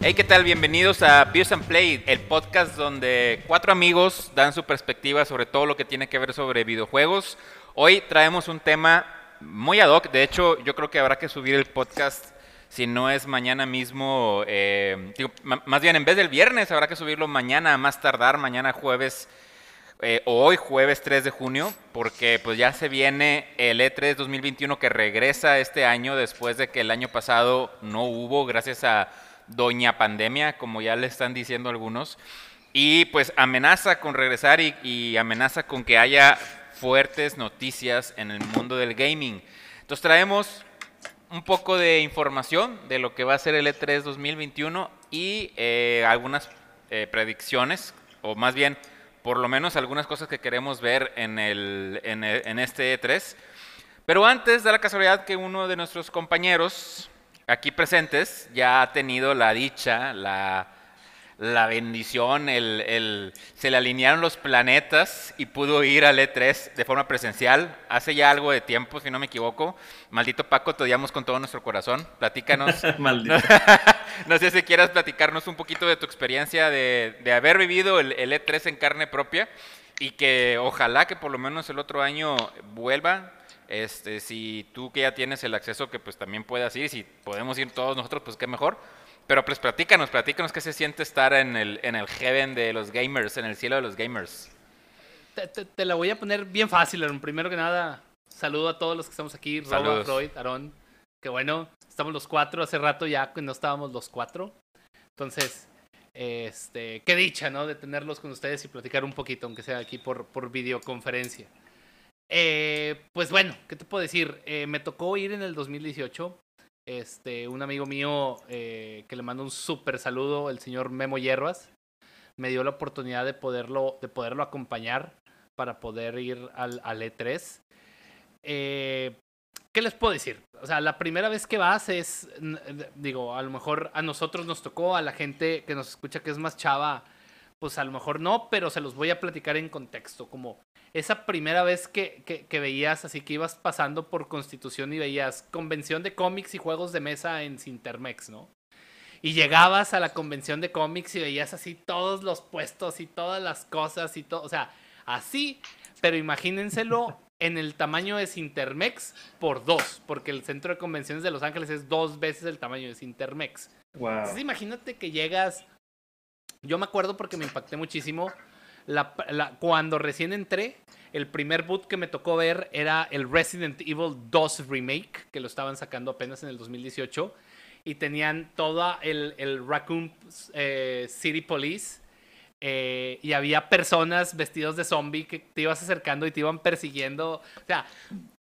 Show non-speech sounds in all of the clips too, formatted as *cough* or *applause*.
Hey, ¿qué tal? Bienvenidos a Views and Play, el podcast donde cuatro amigos dan su perspectiva sobre todo lo que tiene que ver sobre videojuegos. Hoy traemos un tema muy ad hoc, de hecho yo creo que habrá que subir el podcast si no es mañana mismo, eh, más bien en vez del viernes habrá que subirlo mañana más tardar, mañana jueves eh, hoy jueves 3 de junio, porque pues ya se viene el E3 2021 que regresa este año después de que el año pasado no hubo gracias a doña pandemia, como ya le están diciendo algunos, y pues amenaza con regresar y, amenaza con que haya fuertes noticias en el mundo del gaming. Entonces traemos un poco de información de lo que va a ser el E3 2021 y eh, algunas eh, predicciones, o más bien, por lo menos algunas cosas que queremos ver en, el, en, en este E3. Pero antes da la casualidad que uno de nuestros compañeros, aquí presentes ya ha tenido la dicha, la, la bendición, el, el, se le alinearon los planetas y pudo ir al E3 de forma presencial hace ya algo de tiempo, si no me equivoco. Maldito Paco, te odiamos con todo nuestro corazón. Platícanos. *laughs* Maldito. *laughs* no sé si quieras platicarnos un poquito de tu experiencia de, de haber vivido el, el E3 en carne propia y que ojalá que por lo menos el otro año vuelva este, si tú que ya tienes el acceso, que pues también puedas ir, si podemos ir todos nosotros, pues qué mejor. Pero pues platícanos, platícanos qué se siente estar en el, en el heaven de los gamers, en el cielo de los gamers. Te, la voy a poner bien fácil, Aaron. Primero que nada, saludo a todos los que estamos aquí, Robo, Freud, Aaron. Que bueno, estamos los cuatro, hace rato ya no estábamos los cuatro. Entonces, este, qué dicha, ¿no? De tenerlos con ustedes y platicar un poquito, aunque sea aquí por, por videoconferencia. Eh, pues bueno, ¿qué te puedo decir? Eh, me tocó ir en el 2018. Este, un amigo mío eh, que le mando un súper saludo, el señor Memo Hierbas, me dio la oportunidad de poderlo, de poderlo acompañar para poder ir al, al E3. Eh, ¿Qué les puedo decir? O sea, la primera vez que vas es, digo, a lo mejor a nosotros nos tocó, a la gente que nos escucha que es más chava, pues a lo mejor no, pero se los voy a platicar en contexto, como esa primera vez que, que, veías, así que ibas pasando por Constitución y veías convención de cómics y juegos de mesa en Sintermex, ¿no? Y llegabas a la convención de cómics y veías así todos los puestos y todas las cosas y todo, o sea, así, pero imagínenselo *laughs* en el tamaño de Sintermex por dos, porque el centro de convenciones de Los Ángeles es dos veces el tamaño de Sintermex. Wow. Entonces imagínate que llegas, yo me acuerdo porque me impacté muchísimo, cuando recién entré, el primer boot que me tocó ver era el Resident Evil 2 Remake, que lo estaban sacando apenas en el 2018. Y tenían toda el, el Raccoon eh, City Police. Eh, y había personas vestidos de zombie que te ibas acercando y te iban persiguiendo. O sea,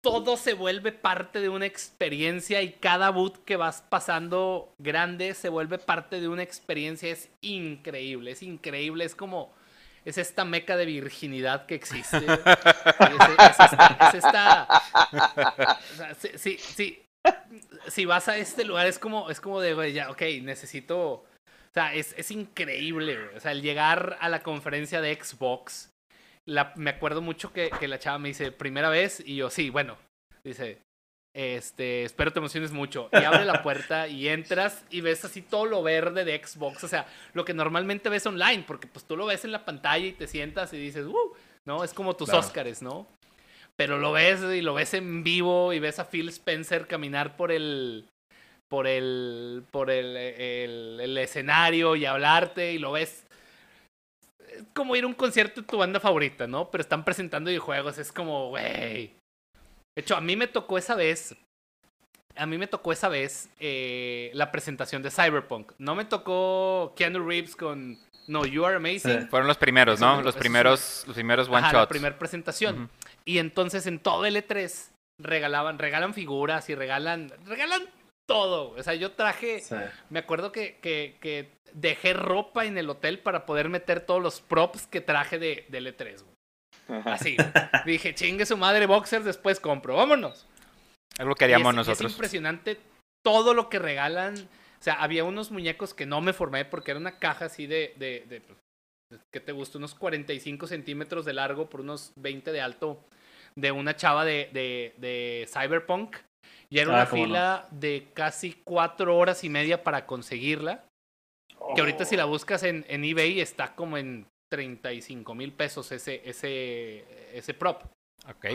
todo se vuelve parte de una experiencia y cada boot que vas pasando grande se vuelve parte de una experiencia. Es increíble, es increíble. Es como es esta meca de virginidad que existe. *laughs* es, esta. sí, sí, Si vas a este lugar es como, es como de, güey, ya, ok, necesito. O sea, es, es increíble, O sea, el llegar a la conferencia de Xbox. La, me acuerdo mucho que, que la chava me dice, primera vez, y yo, sí, bueno. Dice, este, espero te emociones mucho. Y abre la puerta y entras y ves así todo lo verde de Xbox. O sea, lo que normalmente ves online, porque pues tú lo ves en la pantalla y te sientas y dices, uh, ¿no? Es como tus Óscares, ¿no? Pero lo ves y lo ves en vivo y ves a Phil Spencer caminar por el. por el. por el, el, escenario y hablarte y lo ves. Es como ir a un concierto de tu banda favorita, ¿no? Pero están presentando videojuegos. Es como, güey de hecho, a mí me tocó esa vez. A mí me tocó esa vez eh, la presentación de Cyberpunk. No me tocó Keanu Reeves con No, You Are Amazing. Fueron los primeros, ¿no? Los primeros, los primeros one shots. La primera presentación. Y entonces en todo el E3 regalaban, regalan figuras y regalan, regalan todo. O sea, yo traje, me acuerdo que, que, que, dejé ropa en el hotel para poder meter todos los props que traje de, del E3. Así. Dije, chingue su madre boxers, después compro. Vámonos. Algo que haríamos nosotros. Es impresionante todo lo que regalan. O sea, había unos muñecos que no me formé porque era una caja así de, de, de pues, ¿qué te gusta? Unos 45 centímetros de largo por unos 20 de alto de una chava de, de, de Cyberpunk. Y era ah, una fila de casi cuatro horas y media para conseguirla. Que ahorita si la buscas en, en eBay está como en 35 mil pesos ese, ese, ese prop. Ok.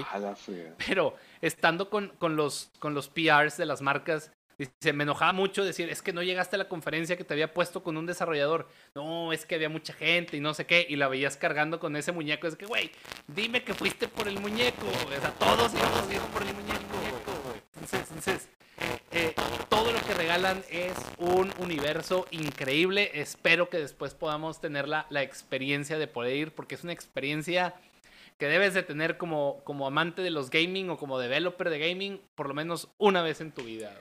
Pero estando con, con, los, con los PRs de las marcas, Dice, me enojaba mucho decir, es que no llegaste a la conferencia que te había puesto con un desarrollador. No, es que había mucha gente y no sé qué. Y la veías cargando con ese muñeco. Es que, güey, dime que fuiste por el muñeco. O sea, todos íbamos por el muñeco. Entonces, eh, todo lo que regalan es un universo increíble. Espero que después podamos tener la, la experiencia de poder ir, porque es una experiencia que debes de tener como, como amante de los gaming o como developer de gaming por lo menos una vez en tu vida.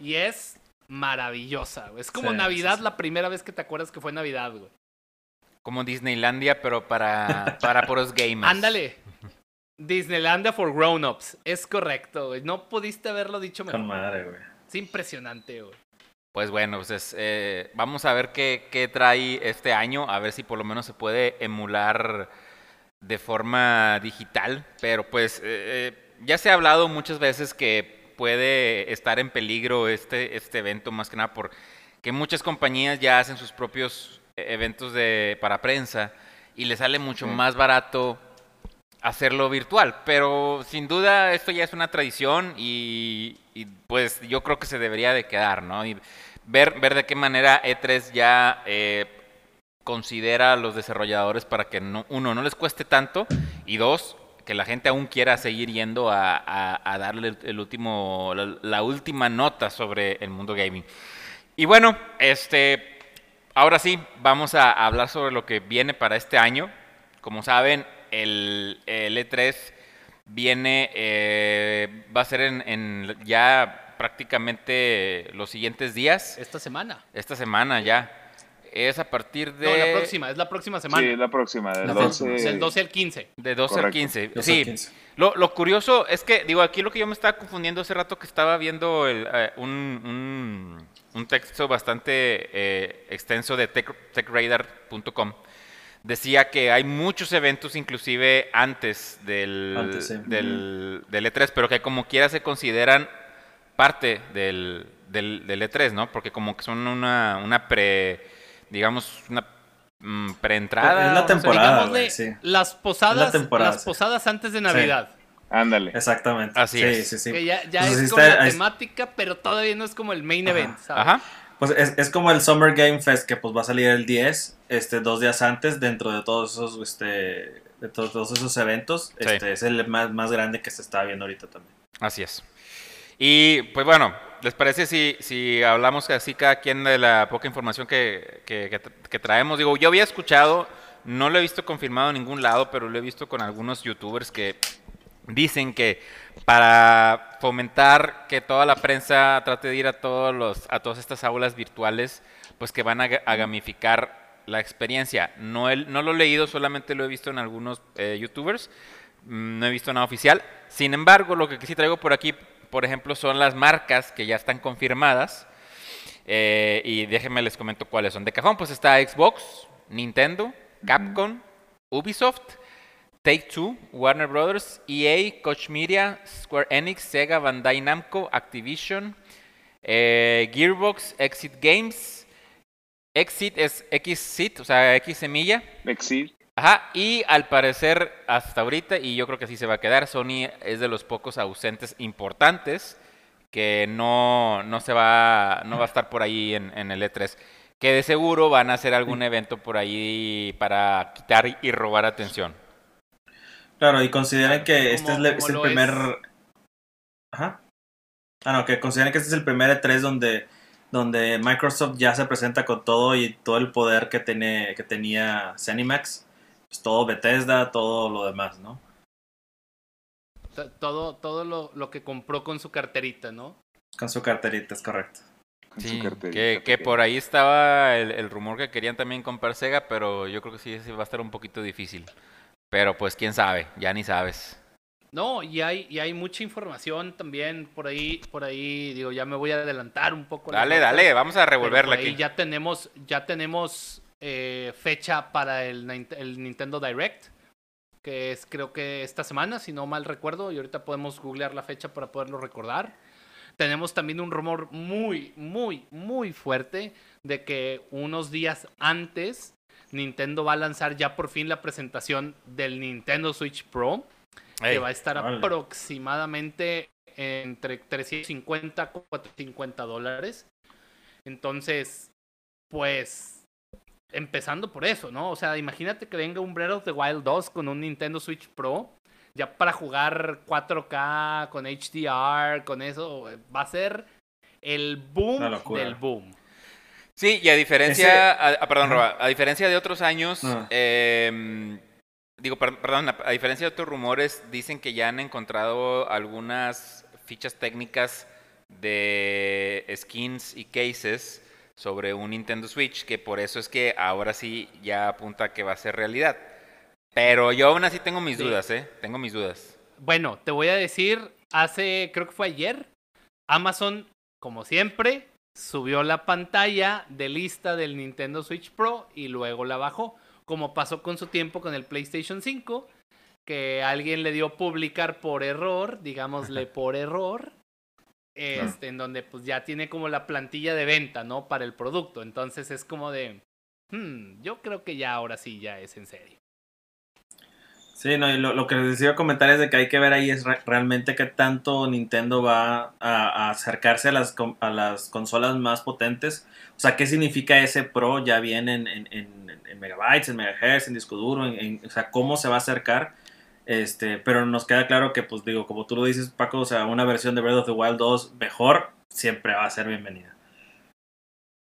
Y es maravillosa, güey. Es como Navidad la primera vez que te acuerdas que fue Navidad, güey. Como Disneylandia, pero para, para puros gamers. Ándale. Disneylandia for grown-ups. Es correcto, güey. No pudiste haberlo dicho mejor. Con madre, güey. Es impresionante, güey. Pues bueno, pues eh, vamos a ver qué, qué trae este año, a ver si por lo menos se puede emular de forma digital. Pero pues eh, eh, ya se ha hablado muchas veces que puede estar en peligro este, este evento, más que nada porque muchas compañías ya hacen sus propios eventos de, para prensa y les sale mucho más barato hacerlo virtual. Pero sin duda esto ya es una tradición y, pues yo creo que se debería de quedar, ¿no? Y ver, ver de qué manera E3 ya eh, considera a los desarrolladores para que no, uno no les cueste tanto y dos que la gente aún quiera seguir yendo a, darle el, último, la, última nota sobre el mundo gaming. Y bueno, este, ahora sí, vamos a hablar sobre lo que viene para este año. Como saben, el, E3 e viene, eh, va a ser en ya prácticamente los siguientes días. Esta semana. Esta semana ya es a partir de... No, la próxima, es la próxima semana. Sí, la próxima, del, 12... 12 al 15. De 12 al 15, sí. Lo, lo, curioso es que, digo, aquí lo que yo me estaba confundiendo hace rato que estaba viendo el, eh, un, un, texto bastante eh, extenso de tech, techradar.com, decía que hay muchos eventos inclusive antes del, del, del, E3, pero que como quiera se consideran parte del, del, del E3, ¿no? Porque como que son una, una pre digamos, una mm, preentrada. Es la temporada. Las posadas, las posadas antes de Navidad. Ándale. Exactamente. Así es. Sí, sí. Que ya, ya es como la temática, pero todavía no es como el main event, Ajá. Pues es, es, como el Summer Game Fest que pues va a salir el 10, este, dos días antes, dentro de todos esos, este, de todos, esos eventos. Este, es el más, más grande que se está viendo ahorita también. Así es. Y pues bueno, ¿Les parece si, si hablamos así cada quien de la poca información que, que, traemos? Digo, yo había escuchado, no lo he visto confirmado en ningún lado, pero lo he visto con algunos youtubers que dicen que para fomentar que toda la prensa trate de ir a todos los a todas estas aulas virtuales, pues que van a, gamificar la experiencia. No, no lo he leído, solamente lo he visto en algunos eh, youtubers, mm, no he visto nada oficial. Sin embargo, lo que sí traigo por aquí por ejemplo, son las marcas que ya están confirmadas. Eh, y déjenme les comento cuáles son. De cajón, pues está Xbox, Nintendo, Capcom, Ubisoft, Take Two, Warner Brothers, EA, Coach Media, Square Enix, Sega, Bandai Namco, Activision, eh, Gearbox, Exit Games. Exit es Xit, o sea, X semilla. Exit. Ajá, y al parecer hasta ahorita, y yo creo que así se va a quedar, Sony es de los pocos ausentes importantes que no, no se va, no va a estar por ahí en, en el E3. Que de seguro van a hacer algún evento por ahí para quitar y robar atención. Claro, y consideren que este es, el primer... Ajá. Ah, no, que consideren que este es el primer E3 donde, donde Microsoft ya se presenta con todo y todo el poder que, tiene, que tenía Zenimax pues, todo Bethesda, todo lo demás, ¿no? Todo, todo lo, lo, que compró con su carterita, ¿no? Con su carterita, es correcto. Sí, que, que, por ahí estaba el, rumor que querían también comprar Sega, pero yo creo que sí, sí va a estar un poquito difícil. Pero pues quién sabe, ya ni sabes. No, y hay, y hay mucha información también por ahí, por ahí, digo, ya me voy a adelantar un poco. Dale, dale, vamos a revolverla aquí. Ya tenemos, ya tenemos eh, fecha para el, Nintendo Direct, que es creo que esta semana, si no mal recuerdo, y ahorita podemos googlear la fecha para poderlo recordar. tenemos también un rumor muy, muy, muy fuerte de que unos días antes Nintendo va a lanzar ya por fin la presentación del Nintendo Switch Pro, que va a estar aproximadamente entre 350 y 450 dólares. Entonces, pues, empezando por eso, ¿no? O sea, imagínate que venga un Breath of the Wild 2 con un Nintendo Switch Pro, ya para jugar 4K, con HDR, con eso, va a ser el boom del boom. Sí, y a diferencia, a, perdón, Roba, a diferencia de otros años, ah. em, digo, perdón, a, diferencia de otros rumores, dicen que ya han encontrado algunas fichas técnicas de skins y cases sobre un Nintendo Switch, que por eso es que ahora sí ya apunta que va a ser realidad. Pero yo aún así tengo mis dudas, ¿eh? Tengo mis dudas. Bueno, te voy a decir, hace, creo que fue ayer, Amazon, como siempre, subió la pantalla de lista del Nintendo Switch Pro y luego la bajó, como pasó con su tiempo con el PlayStation 5, que alguien le dio publicar por error, digámosle *laughs* por error, este, en donde pues ya tiene como la plantilla de venta, ¿no? Para el producto. Entonces es como de, hmm, yo creo que ya ahora sí ya es en serio. Sí, no, y lo, que les decía comentar es de que hay que ver ahí es realmente qué tanto Nintendo va a, acercarse a las, a las consolas más potentes. O sea, qué significa ese Pro ya bien en, en, megabytes, en megahertz, en disco duro, en, o sea, cómo se va a acercar. Este, pero nos queda claro que, pues digo, como tú lo dices, Paco, o sea, una versión de Breath of the Wild 2 mejor siempre va a ser bienvenida.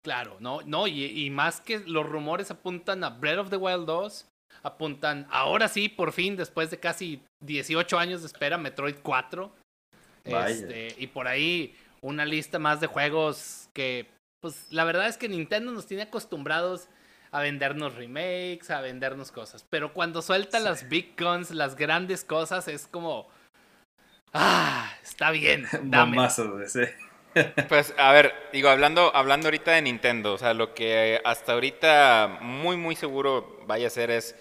Claro, no, no, y más que los rumores apuntan a Breath of the Wild 2 apuntan, ahora sí, por fin, después de casi 18 años de espera, Metroid 4. Este, y por ahí una lista más de juegos que, pues la verdad es que Nintendo nos tiene acostumbrados a vendernos remakes, a vendernos cosas. Pero cuando suelta las big guns, las grandes cosas, es como... Ah, está bien. *laughs* Dame. Pues a ver, digo, hablando, hablando ahorita de Nintendo, o sea, lo que hasta ahorita muy, muy seguro vaya a ser es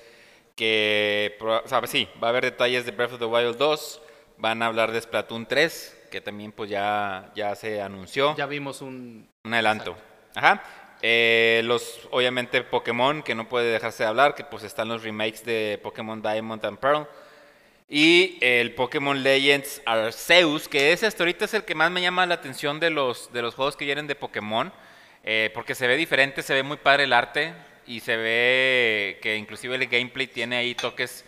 que, o sea, sí, va a haber detalles de Breath of the Wild 2, van a hablar de Splatoon 3, que también pues ya, ya se anunció. Ya vimos un... Un adelanto. Ajá. Eh, los, obviamente, Pokémon, que no puede dejarse de hablar, que pues están los remakes de Pokémon Diamond and Pearl. Y el Pokémon Legends Arceus, que ese hasta ahorita es el que más me llama la atención de los, de los juegos que vienen de Pokémon, eh, porque se ve diferente, se ve muy padre el arte y se ve que inclusive el gameplay tiene ahí toques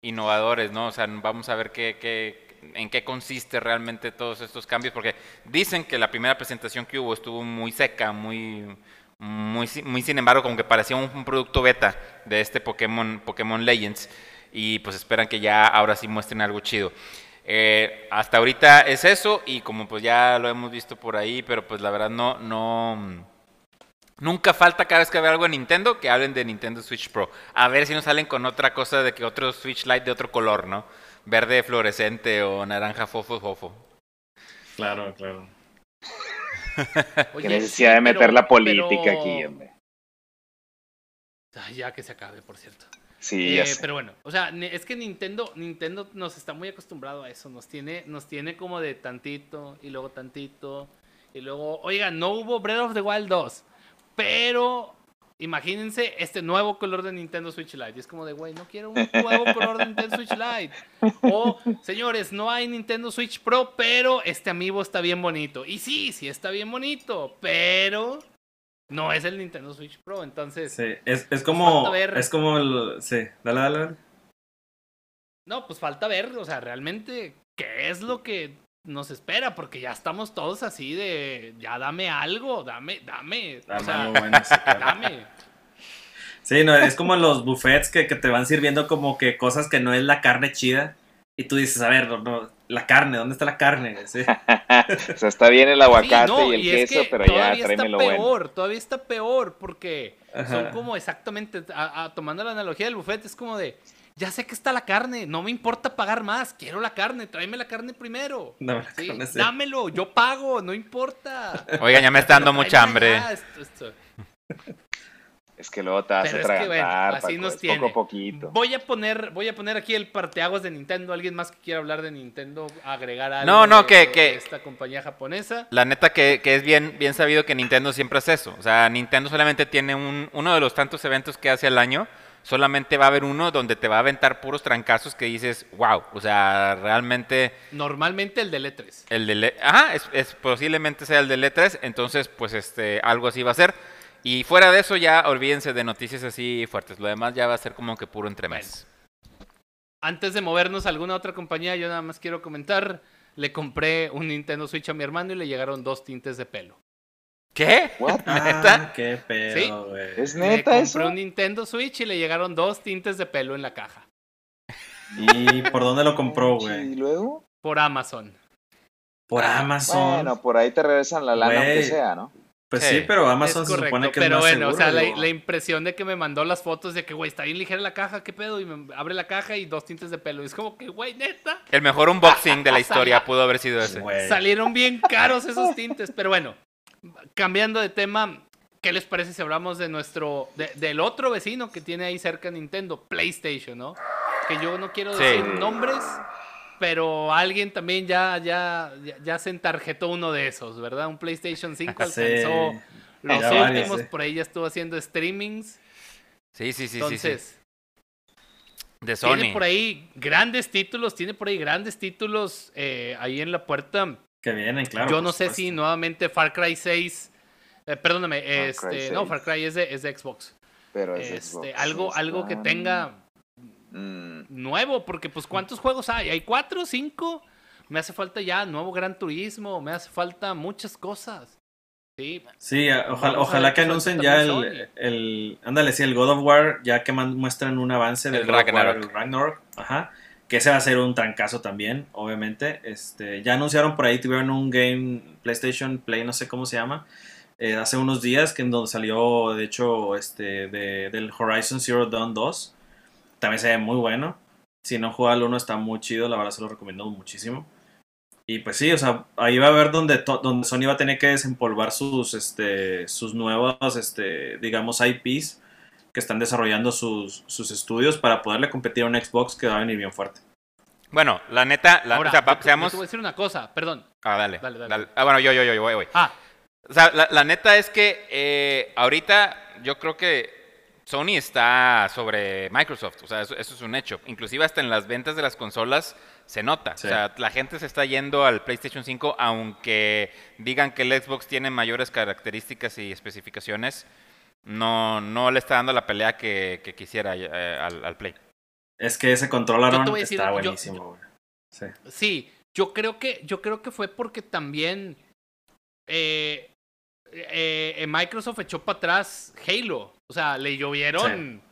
innovadores, ¿no? O sea, vamos a ver qué, en qué consiste realmente todos estos cambios, porque dicen que la primera presentación que hubo estuvo muy seca, muy, muy, muy sin embargo, como que parecía un, producto beta de este Pokémon, Pokémon Legends, y pues esperan que ya ahora sí muestren algo chido. Eh, hasta ahorita es eso, y como pues ya lo hemos visto por ahí, pero pues la verdad no, no Nunca falta cada vez que veo algo en Nintendo que hablen de Nintendo Switch Pro. A ver si nos salen con otra cosa de que otro Switch Lite de otro color, ¿no? Verde fluorescente o naranja fofo fofo. Claro, claro. Qué necesidad de meter la política aquí, hombre. ya que se acabe, por cierto. Sí, ya eh, Pero bueno, o sea, es que Nintendo, Nintendo nos está muy acostumbrado a eso. Nos tiene, nos tiene como de tantito y luego tantito. Y luego, oiga, no hubo Breath of the Wild 2. Pero imagínense este nuevo color de Nintendo Switch Lite. Y es como de, güey, no quiero un nuevo color de Nintendo Switch Lite. O, señores, no hay Nintendo Switch Pro, pero este amiibo está bien bonito. Y sí, sí está bien bonito, pero no es el Nintendo Switch Pro. Entonces, sí, es, es como, es como el, sí, dale, dale. No, pues falta ver, o sea, realmente, ¿qué es lo que nos espera, porque ya estamos todos así de, ya dame algo, dame, dame, o sea, dame. Sí, no, es como los buffets que, te van sirviendo como que cosas que no es la carne chida. Y tú dices, a ver, no, la carne, ¿dónde está la carne? *laughs* o sea, está bien el aguacate y el queso, pero ya tráeme lo peor, Todavía está peor, porque son como exactamente, tomando la analogía del buffet, es como de, ya sé que está la carne, no me importa pagar más, quiero la carne, tráeme la carne primero. Dámelo, yo pago, no importa. Oigan, ya me está dando mucha hambre. Es que luego te vas a tragar, así nos tiene. Poco poquito. Voy a poner, voy a poner aquí el parteaguas de Nintendo. ¿Alguien más que quiera hablar de Nintendo? Agregar algo no, no, que, que esta compañía japonesa. La neta que, que, es bien, bien sabido que Nintendo siempre hace eso. O sea, Nintendo solamente tiene un, uno de los tantos eventos que hace al año. Solamente va a haber uno donde te va a aventar puros trancazos que dices, wow, o sea, realmente... Normalmente el del E3. El del E... Ajá, es, es, posiblemente sea el del E3, entonces pues este, algo así va a ser. Y fuera de eso ya olvídense de noticias así fuertes. Lo demás ya va a ser como que puro entremés. Antes de movernos a alguna otra compañía, yo nada más quiero comentar. Le compré un Nintendo Switch a mi hermano y le llegaron dos tintes de pelo. ¿Qué? *laughs* ¿Neta? Ah, qué pedo, güey. ¿Es neta le compré un Nintendo Switch y le llegaron dos tintes de pelo en la caja. ¿Y por dónde lo compró, güey? ¿Y luego? Por Amazon. Por Amazon. Bueno, por ahí te regresan la lana, aunque sea, ¿no? Pues sí, pero Amazon se supone que pero es más bueno, o sea, la, impresión de que me mandó las fotos de que, güey, está bien ligera la caja, ¿qué pedo? Y me abre la caja y dos tintes de pelo. Y es como que, güey, neta. El mejor unboxing de la *laughs* historia pudo haber sido ese. Salieron bien caros esos *laughs* tintes, pero bueno, cambiando de tema, ¿qué les parece si hablamos de nuestro, del otro vecino que tiene ahí cerca Nintendo, PlayStation, ¿no? Que yo no quiero decir nombres, pero alguien también ya, ya, ya, se entarjetó uno de esos, ¿verdad? Un PlayStation 5 *laughs* alcanzó los últimos, por ahí ya estuvo haciendo streamings. Sí, sí, sí. Entonces, de Sony. Tiene por ahí grandes títulos, tiene por ahí grandes títulos eh, ahí en la puerta. Que vienen, claro. Yo no sé si nuevamente Far Cry 6, eh, perdóname, este, no, Far Cry es de, es de Xbox. Pero es este, algo, algo que tenga Mm. nuevo, porque pues ¿cuántos juegos hay? ¿Hay cuatro, cinco? Me hace falta ya nuevo Gran Turismo, me hace falta muchas cosas. Sí, sí ojalá, ojalá que anuncien ya el, el, ándale, sí, el God of War, ya que muestran un avance del Ragnarok. Ragnarok, ajá, que ese va a ser un trancazo también, obviamente. Este, ya anunciaron por ahí, tuvieron un game PlayStation Play, no sé cómo se llama, eh, hace unos días, que en donde salió, de hecho, este, de, del Horizon Zero Dawn 2 también se ve muy bueno. Si no juega al 1 está muy chido, la verdad se lo recomiendo muchísimo. Y pues sí, o sea, ahí va a ver donde, donde Sony va a tener que desempolvar sus, este, sus nuevos, este, digamos, IPs que están desarrollando sus, sus estudios para poderle competir a un Xbox que va a venir bien fuerte. Bueno, la neta, la, Ahora, o te, voy a decir una cosa, perdón. Ah, dale. Dale, dale. Ah, bueno, yo, yo, yo, voy, voy. Ah. O sea, la, la neta es que eh, ahorita yo creo que Sony está sobre Microsoft, o sea, eso, es un hecho. Inclusive hasta en las ventas de las consolas se nota. O sea, la gente se está yendo al PlayStation 5, aunque digan que el Xbox tiene mayores características y especificaciones, no, no le está dando la pelea que, quisiera eh, al, Play. Es que ese controlador está buenísimo. sí. sí. yo creo que yo creo que fue porque también eh, eh, Microsoft echó para atrás Halo. O sea, le llovieron.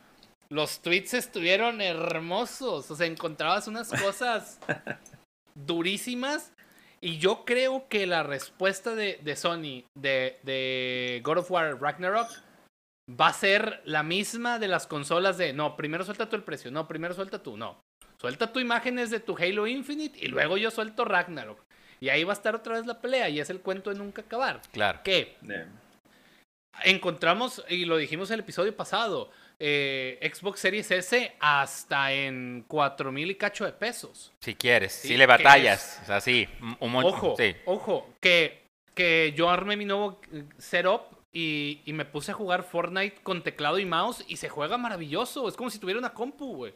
Los tweets estuvieron hermosos. O sea, encontrabas unas cosas *laughs* durísimas. Y yo creo que la respuesta de, de Sony de, de, God of War Ragnarok va a ser la misma de las consolas de no, primero suelta tú el precio, no, primero suelta tú, no. Suelta tu imágenes de tu Halo Infinite y luego yo suelto Ragnarok. Y ahí va a estar otra vez la pelea y es el cuento de nunca acabar. Claro. ¿Qué? Encontramos, y lo dijimos en el episodio pasado, eh, Xbox Series S hasta en 4 mil y cacho de pesos. Si quieres, si le batallas. o sea, sí, un, Ojo, ojo, que, que yo armé mi nuevo eh, setup y, y, me puse a jugar Fortnite con teclado y mouse y se juega maravilloso. Es como si tuviera una compu, güey.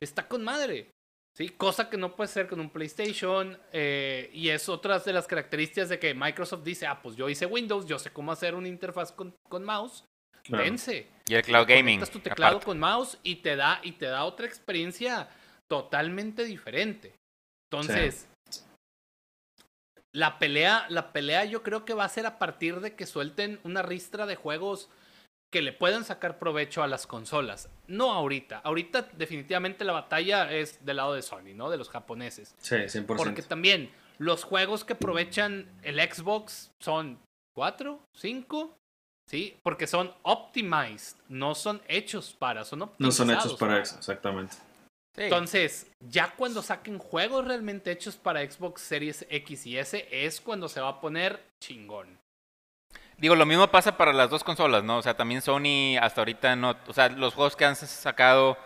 Está con madre. ¿Sí? Cosa que no puede ser con un PlayStation. Eh, y es otra de las características de que Microsoft dice, ah, pues yo hice Windows, yo sé cómo hacer una interfaz con, con mouse. Vence. Y el cloud gaming. tu teclado con mouse y te da y te da otra experiencia totalmente diferente. Entonces, la pelea, la pelea yo creo que va a ser a partir de que suelten una ristra de juegos que le puedan sacar provecho a las consolas. No ahorita. Ahorita definitivamente la batalla es del lado de Sony, ¿no? De los japoneses. Sí, 100%. Porque también los juegos que aprovechan el Xbox son cuatro, cinco, ¿sí? Porque son optimized, no son hechos para, son optimizados. No son hechos para, eso, exactamente. Entonces, ya cuando saquen juegos realmente hechos para Xbox Series X y S, es cuando se va a poner chingón. Digo, lo mismo pasa para las dos consolas, ¿no? O sea, también Sony hasta ahorita no... O sea, los juegos que han sacado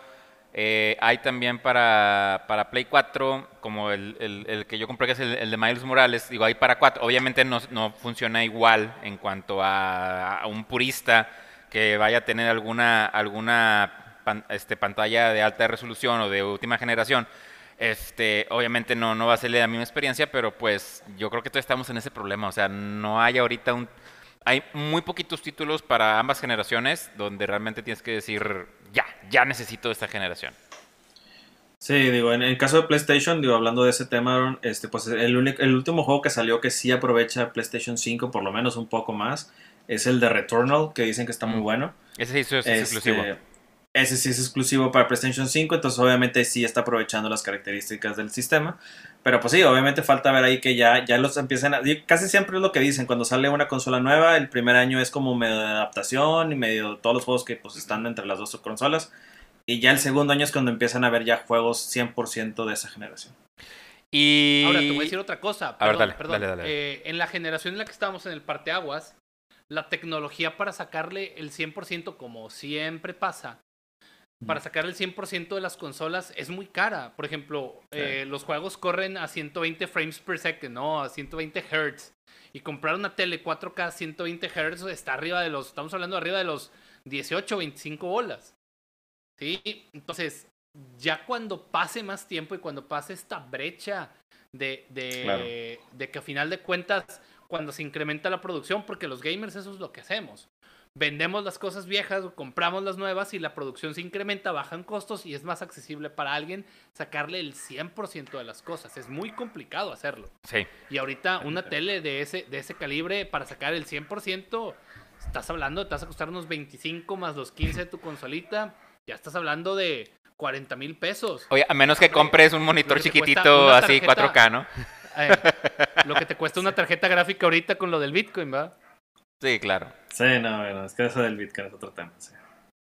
eh, hay también para, para Play 4, como el, el, que yo compré, que es el, de Miles Morales. Digo, hay para 4. Obviamente no, no funciona igual en cuanto a, a, un purista que vaya a tener alguna, alguna este, pantalla de alta resolución o de última generación. Este, obviamente no, no va a ser la misma experiencia, pero pues yo creo que todos estamos en ese problema. O sea, no hay ahorita un hay muy poquitos títulos para ambas generaciones donde realmente tienes que decir, ya, ya necesito esta generación. Sí, digo, en el caso de PlayStation, digo, hablando de ese tema, este, pues el, el último juego que salió que sí aprovecha PlayStation 5 por lo menos un poco más es el de Returnal, que dicen que está muy mm. bueno. Ese sí es, exclusivo. Este, ese sí es exclusivo para PlayStation 5, entonces obviamente sí está aprovechando las características del sistema. Pero pues sí, obviamente falta ver ahí que ya, ya los empiezan a... Casi siempre es lo que dicen, cuando sale una consola nueva, el primer año es como medio de adaptación y medio todos los juegos que pues están entre las dos consolas. Y ya el segundo año es cuando empiezan a ver ya juegos 100% de esa generación. Y... Ahora te voy a decir otra cosa. Perdón, perdón. Eh, en la generación en la que estábamos en el parteaguas, la tecnología para sacarle el 100% como siempre pasa, para sacar el 100% de las consolas es muy cara. Por ejemplo, eh, los juegos corren a 120 frames per second, ¿no? A 120 Hz. Y comprar una tele 4K a 120 Hz está arriba de los, estamos hablando arriba de los 18, 25 bolas. ¿Sí? Entonces, ya cuando pase más tiempo y cuando pase esta brecha de, de, de que a final de cuentas, cuando se incrementa la producción, porque los gamers eso es lo que hacemos vendemos las cosas viejas, compramos las nuevas y la producción se incrementa, bajan costos y es más accesible para alguien sacarle el 100% de las cosas. Es muy complicado hacerlo. Sí. Y ahorita una tele de ese, de ese calibre para sacar el 100%, estás hablando, te vas a costar unos 25 más los 15 de tu consolita, ya estás hablando de 40 mil pesos. Oye, a menos que compres un monitor chiquitito así 4K, ¿no? Eh, lo que te cuesta una *laughs* tarjeta gráfica ahorita con lo del Bitcoin, ¿va? Sí, claro. Sí, no, bueno, es que eso del Bitcoin es otro tema.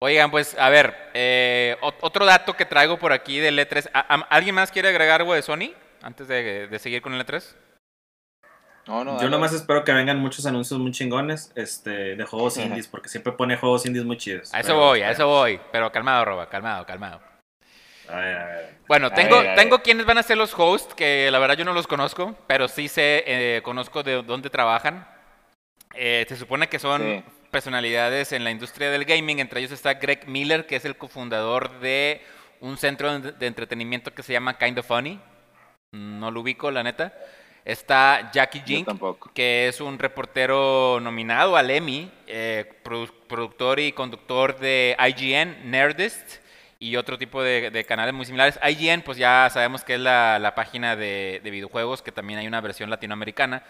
Oigan, pues a ver, eh, otro dato que traigo por aquí del E3. ¿Alguien más quiere agregar algo de Sony antes de, seguir con el E3? No, no, Yo nomás espero que vengan muchos anuncios muy chingones este, de juegos *laughs* indies, porque siempre pone juegos indies muy chidos. A eso voy, a eso voy. Pero calmado, Roba, calmado, calmado. A ver, a ver. Bueno, tengo, tengo quienes van a ser los hosts, que la verdad yo no los conozco, pero sí sé, eh, conozco de dónde trabajan. Eh, se supone que son personalidades en la industria del gaming. Entre ellos está Greg Miller, que es el cofundador de un centro de entretenimiento que se llama Kind of Funny. No lo ubico, la neta. Está Jackie Jink, que es un reportero nominado al Emmy, eh, productor y conductor de IGN, Nerdist, y otro tipo de, canales muy similares. IGN, pues ya sabemos que es la, página de, videojuegos, que también hay una versión latinoamericana.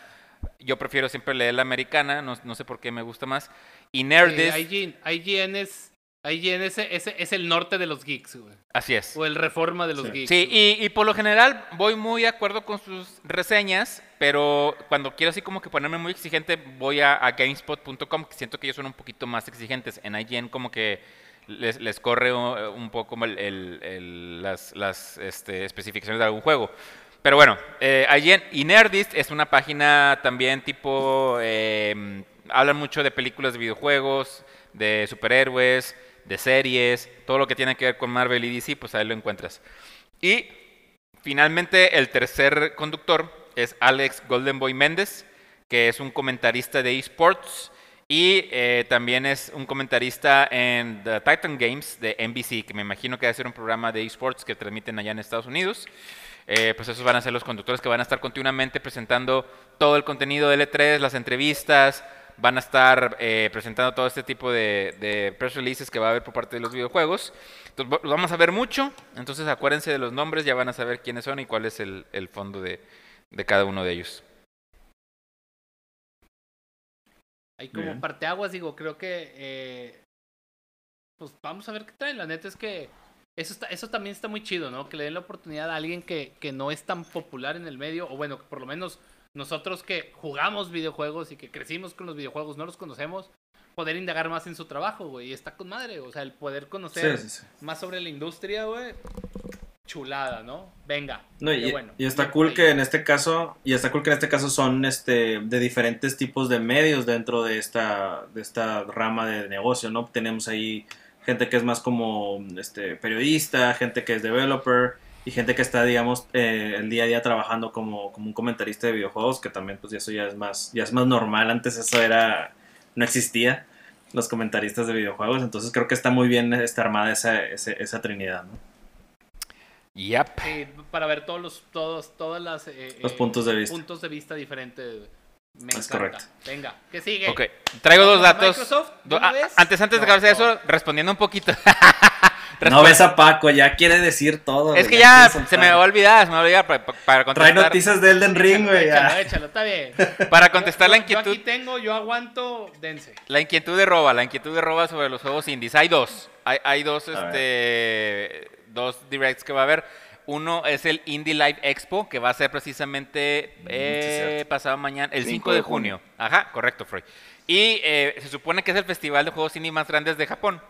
Yo prefiero siempre leer la americana, no, sé por qué me gusta más. Y Nerdist... IGN, es, IGN es, el norte de los geeks, güey. Así es. O el reforma de los geeks. Sí, y, por lo general voy muy de acuerdo con sus reseñas, pero cuando quiero así como que ponerme muy exigente, voy a, GameSpot.com, que siento que ellos son un poquito más exigentes. En IGN como que les, les corre un, poco el, las, las este, especificaciones de algún juego. Pero bueno, eh, allí en Inerdist es una página también tipo, eh, hablan mucho de películas de videojuegos, de superhéroes, de series, todo lo que tiene que ver con Marvel y DC, pues ahí lo encuentras. Y finalmente el tercer conductor es Alex Goldenboy Méndez, que es un comentarista de esports y eh, también es un comentarista en The Titan Games de NBC, que me imagino que va a ser un programa de esports que transmiten allá en Estados Unidos. Eh, pues esos van a ser los conductores que van a estar continuamente presentando todo el contenido de L3, las entrevistas, van a estar eh, presentando todo este tipo de, press releases que va a haber por parte de los videojuegos. Entonces los vamos a ver mucho, entonces acuérdense de los nombres, ya van a saber quiénes son y cuál es el, fondo de, cada uno de ellos. Ahí como parteaguas, digo, creo que eh, pues vamos a ver qué traen. La neta es que eso, está, eso también está muy chido, ¿no? Que le den la oportunidad a alguien que, que no es tan popular en el medio, o bueno, por lo menos nosotros que jugamos videojuegos y que crecimos con los videojuegos, no los conocemos, poder indagar más en su trabajo, güey. Y está con madre, o sea, el poder conocer más sobre la industria, güey. chulada, ¿no? Venga. No, y, bueno, y está cool que en este caso, y está cool que en este caso son este de diferentes tipos de medios dentro de esta, de esta rama de negocio, ¿no? Tenemos ahí gente que es más como este periodista, gente que es developer, y gente que está, digamos, eh, el día a día trabajando como, como un comentarista de videojuegos, que también, pues eso ya es más, ya es más normal. Antes eso era, no existía, los comentaristas de videojuegos. Entonces creo que está muy bien está armada esa, esa, trinidad, ¿no? Yep. para ver todos los, todos, todas las eh, los puntos de vista. Puntos de vista diferentes. Me es correcto. Venga, ¿qué sigue? Ok, traigo dos datos. Ah, antes, antes de acabarse eso, respondiendo un poquito. *laughs* No ves a Paco, ya quiere decir todo. Es que ya se me va a olvidar, se me va a olvidar para, contestar. Trae noticias de Elden Ring, güey. Échalo, échalo, está bien. *laughs* Para contestar la inquietud. Yo aquí tengo, yo aguanto, dense. La inquietud de Roba, la inquietud de Roba sobre los juegos indies. Hay dos. Hay, hay dos, este, dos directs que va a haber. Uno es el Indie Live Expo, que va a ser precisamente mm, eh, pasado mañana, el 5, de, junio. Ajá, correcto, Freud. Y eh, se supone que es el festival de juegos indie más grandes de Japón.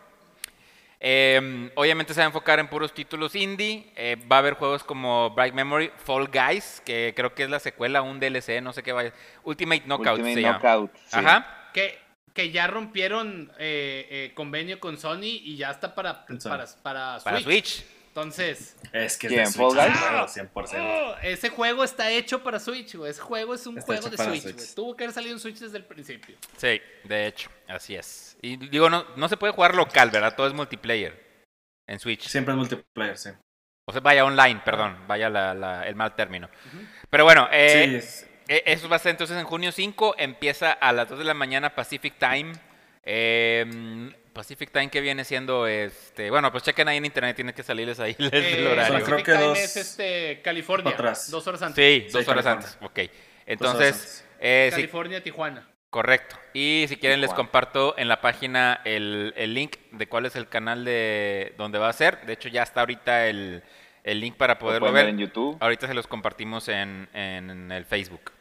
Em, obviamente se va a enfocar en puros títulos indie. Eh, va a haber juegos como Bright Memory, Fall Guys, que creo que es la secuela, un DLC, no sé qué vaya. Ultimate Knockout Ultimate Knockout, Ajá. Que, que ya rompieron eh, eh, convenio con Sony y ya está para, para, para, Switch. Para Switch. Entonces. Es que es de Switch, 100%. ese juego está hecho para Switch, güey. Ese juego es un juego de Switch, Tuvo que haber salido en Switch desde el principio. Sí, de hecho, así es. Y digo, no, no se puede jugar local, ¿verdad? Todo es multiplayer en Switch. Siempre es multiplayer, sí. O sea, vaya online, perdón, vaya el mal término. Pero bueno, eh, eh, eso va a ser entonces en junio 5, empieza a las 2 de la mañana Pacific Time. Eh, Pacific Time que viene siendo este, bueno, pues chequen ahí en internet, tiene que salirles ahí *laughs* el eh, horario. Creo que Time es este California, dos horas antes. Sí, dos horas antes. Ok. Entonces, eh, California, Tijuana. Correcto. Y si quieren les comparto en la página el, el, link de cuál es el canal de donde va a ser. De hecho ya está ahorita el, el link para poderlo ver. en YouTube. Ahorita se los compartimos en, en, el Facebook.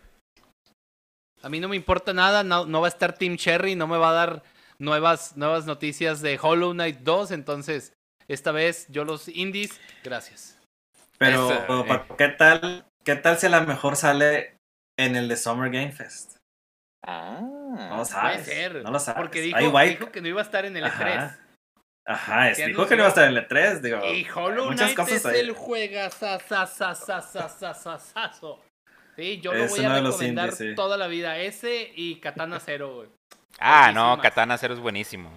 A mí no me importa nada, no, no va a estar Team Cherry, no me va a dar nuevas, nuevas noticias de Hollow Knight 2, entonces esta vez yo los indies, gracias. Pero, eh. ¿qué tal? ¿Qué tal si a lo mejor sale en el de Summer Game Fest? Ah, no lo sabes. Puede ser. No lo sabes. Porque dijo, dijo, que no iba a estar en el E3. Ajá, es, dijo que no iba a estar en el E3. Digo, y Hollow Knight es el juega Sí, yo lo voy a recomendar toda la vida. Ese y Katana Zero, güey. Ah, no, Katana Zero es buenísimo.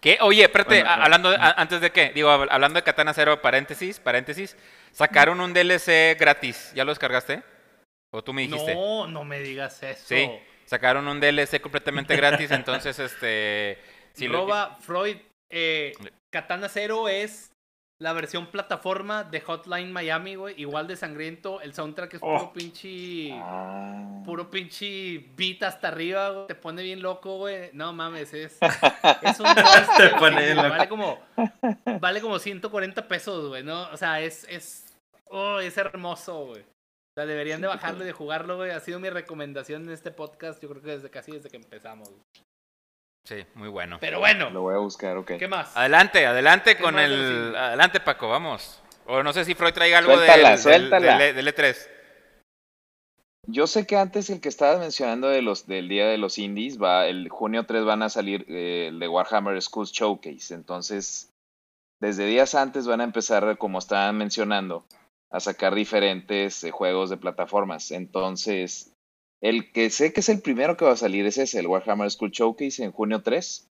¿Qué? Oye, espérate, hablando antes de qué, digo, hablando de Katana Zero, paréntesis, paréntesis, sacaron un DLC gratis, ¿ya lo descargaste? ¿O tú me dijiste? No, no me digas eso. Sí, sacaron un DLC completamente gratis, entonces, este... *laughs* Si Roba, Freud, eh, Katana Zero es la versión plataforma de Hotline Miami, güey, igual de sangriento. El soundtrack es puro oh. pinche. Ah. Puro pinche beat hasta arriba, güey. Te pone bien loco, güey. No mames, es. *laughs* Es un. Te pone loco. Vale como. Vale como 140 pesos, güey, ¿no? O sea, es. es oh, es hermoso, güey. O sea, deberían de bajarlo y de jugarlo, güey. Ha sido mi recomendación en este podcast, yo creo que desde casi desde que empezamos. Sí, muy bueno. Pero bueno. Lo voy a buscar, ok. ¿Qué más? Adelante, adelante con el... Adelante, Paco, vamos. O no sé si Freud traiga algo de suéltala. Del, E3. Yo sé que antes el que estabas mencionando de los del Día de los Indies, va, el junio 3 van a salir eh, el de Warhammer Schools Showcase. Entonces, desde días antes van a empezar, como estaban mencionando, a sacar diferentes eh, juegos de plataformas. Entonces, el que sé que es el primero que va a salir es ese, el Warhammer School Showcase en junio 3.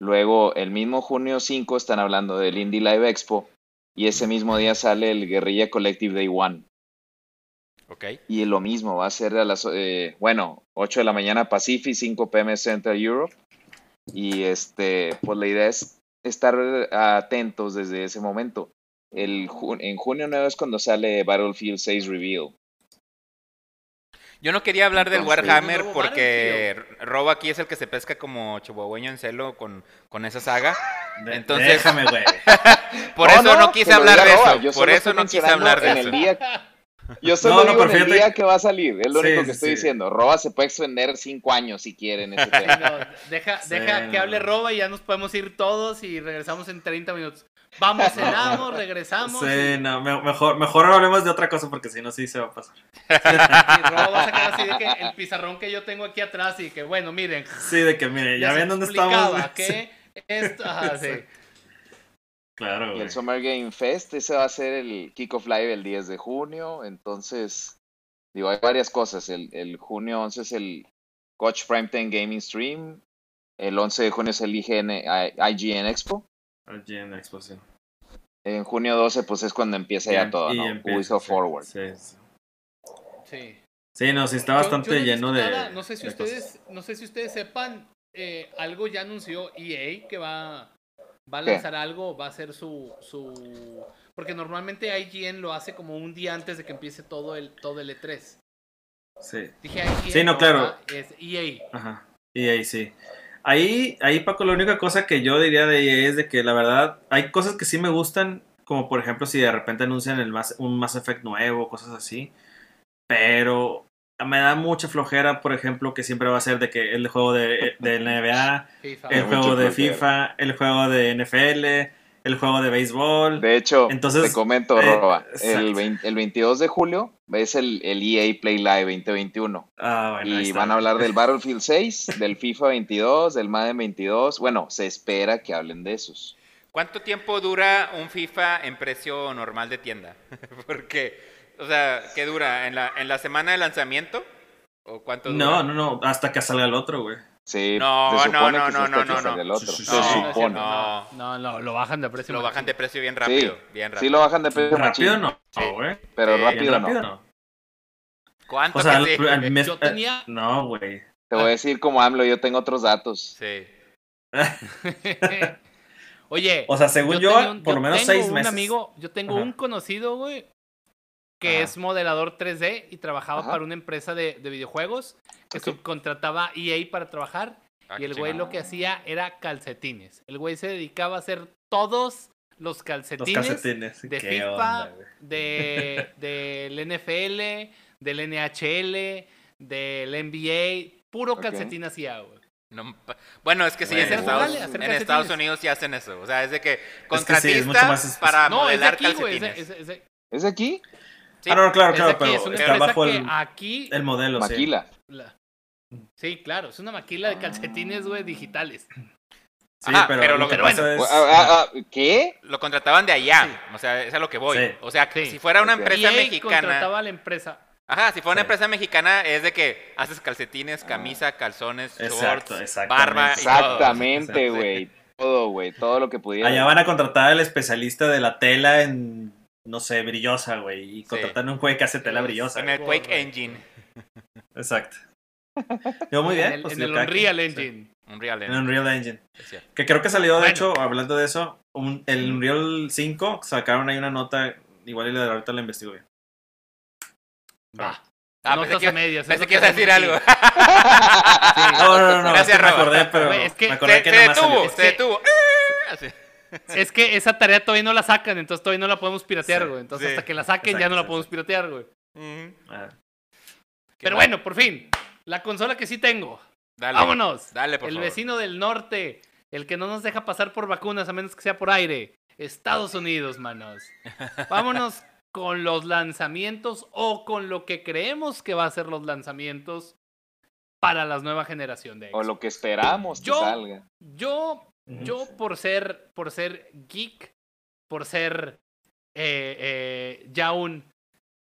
Luego, el mismo junio 5 están hablando del Indie Live Expo. Y ese mismo día sale el Guerrilla Collective Day One. Ok. Y lo mismo, va a ser a las, eh, bueno, 8 de la mañana Pacific, 5 pm Central Europe. Y este, pues la idea es estar atentos desde ese momento. El, en junio 9 es cuando sale Battlefield 6 Reveal. Yo no quería hablar del Warhammer porque Robo aquí es el que se pesca como chihuahueño en celo con, con esa saga. Entonces, Déjame, güey. *laughs* por eso no, quise hablar de eso. Por eso no quise hablar de eso. yo solo digo en el día que va a salir, es lo único que estoy diciendo. Roba se puede extender cinco años si quieren. Ese deja deja que hable Roba y ya nos podemos ir todos y regresamos en 30 minutos. Vamos, *laughs* cenamos, regresamos. Sí, no, mejor, mejor hablemos de otra cosa porque si no, sí se va a pasar. y Robo va a sacar así de que el pizarrón que yo tengo aquí atrás y que, bueno, miren. Sí, de que, miren, ya ven dónde estamos. que esto, sí. Claro, Y el Summer Game Fest, ese va a ser el Kickoff Live el 10 de junio, entonces, digo, hay varias cosas. El, el junio 11 es el Coach Primetime Gaming Stream, el 11 de junio es el IGN, IGN Expo. IGN Expo, sí. En junio 12, pues es cuando empieza ya todo, ¿no? Empieza, Forward. Sí, sí. sí. no, sí está bastante lleno de. No sé si ustedes, no sé si ustedes sepan, eh, algo ya anunció EA que va, va a lanzar algo, va a ser su, su. Porque normalmente IGN lo hace como un día antes de que empiece todo el, todo el E3. Sí. Dije IGN. Sí, no, claro. Es EA. Ajá. EA, sí. Ahí, ahí, Paco, la única cosa que yo diría de ella es de que la verdad hay cosas que sí me gustan, como por ejemplo si de repente anuncian el un Mass Effect nuevo, cosas así. Pero me da mucha flojera, por ejemplo, que siempre va a ser de que el juego de, de NBA, *laughs* el juego de FIFA, el juego de NFL, el juego de béisbol. De hecho, Entonces, te comento, eh, Roba, el, el, 22 de julio es el, el EA Play Live 2021. Ah, bueno, y van a hablar del *laughs* Battlefield 6, del FIFA 22, del Madden 22. Bueno, se espera que hablen de esos. ¿Cuánto tiempo dura un FIFA en precio normal de tienda? *laughs* Porque, o sea, ¿qué dura? ¿En la, en la semana de lanzamiento? ¿O cuánto dura? No, no, no, hasta que salga el otro, güey. Sí, no, se no, no, que no, no, no, no. El otro. se supone. No, no, no, lo bajan de precio. Lo bajan de precio bien rápido, bien rápido. Sí, lo bajan de precio rápido. no, güey. Pero rápido, no. ¿Cuánto? O sea, Yo tenía... No, güey. Te voy a decir como AMLO, yo tengo otros datos. Sí. *laughs* Oye. O sea, según yo, por lo menos seis meses. Un amigo, yo tengo un conocido, güey, que es modelador 3D y trabajaba para una empresa de, de videojuegos que subcontrataba EA para trabajar. Ah, y el güey lo que hacía era calcetines. El güey se dedicaba a hacer todos los calcetines, de FIFA, de, del NFL, del NHL, del NBA. Puro calcetín hacía, güey. bueno, es que sí, en, Estados, Unidos sí hacen eso. O sea, es de que contratistas para modelar calcetines. es, de aquí? Ah, no, claro, claro, pero está bajo el, aquí, el modelo. Maquila. Sí. claro, es una maquila de calcetines, güey, digitales. Sí, pero, lo que pasa es... Ah, ah, ¿Qué? Lo contrataban de allá, o sea, es a lo que voy. O sea, si fuera una empresa y mexicana... contrataba a la empresa. Ajá, si fuera una empresa mexicana es de que haces calcetines, camisa, calzones, shorts, barba Exactamente, güey. Todo, güey, todo lo que pudiera. Allá van a contratar al especialista de la tela en no sé, brillosa, güey. Y contratando un güey que hace tela brillosa. En el Quake Engine. Exacto. *laughs* Yo muy bien. En el, pues, Unreal Engine. Unreal Engine. En Unreal Engine. Que creo que salió, de hecho, hablando de eso, un, el Unreal 5 sacaron ahí una nota, igual y la de ahorita la investigo bien. Ah. Ah, pensé que, medias, pensé que ibas a decir algo. *laughs* *laughs* No, no, no, Gracias, es que me acordé, pero es que me acordé se, que se detuvo, se detuvo. Así. Es que esa tarea todavía no la sacan, entonces todavía no la podemos piratear, güey. entonces hasta que la saquen ya no la podemos piratear, güey. Ah. Pero bueno, por fin, la consola que sí tengo. Dale, Vámonos. Dale, por el vecino del norte, el que no nos deja pasar por vacunas a menos que sea por aire. Estados Unidos, manos. *laughs* Vámonos con los lanzamientos o con lo que creemos que va a ser los lanzamientos para la nueva generación de Xbox. O lo que esperamos que salga. Yo yo por ser, por ser geek, por ser eh, eh, ya un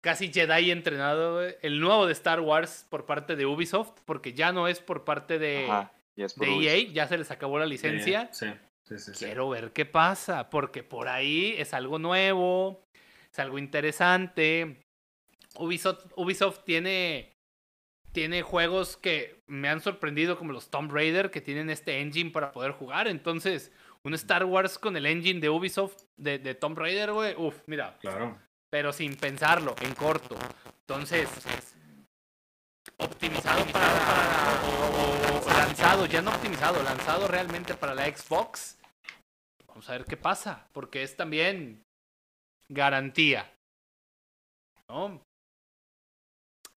casi Jedi entrenado, el nuevo de Star Wars por parte de Ubisoft, porque ya no es por parte de, EA, e ya se les acabó la licencia. Quiero ver qué pasa, porque por ahí es algo nuevo, es algo interesante. Ubisoft, Ubisoft tiene tiene juegos que me han sorprendido como los Tomb Raider que tienen este engine para poder jugar. Entonces, un Star Wars con el engine de Ubisoft de, de Tomb Raider, güey, uf, mira. Claro. Pero sin pensarlo, en corto. Entonces, optimizado para, o, lanzado, ya no optimizado, lanzado realmente para la Xbox. Vamos a ver qué pasa, porque es también garantía. ¿No?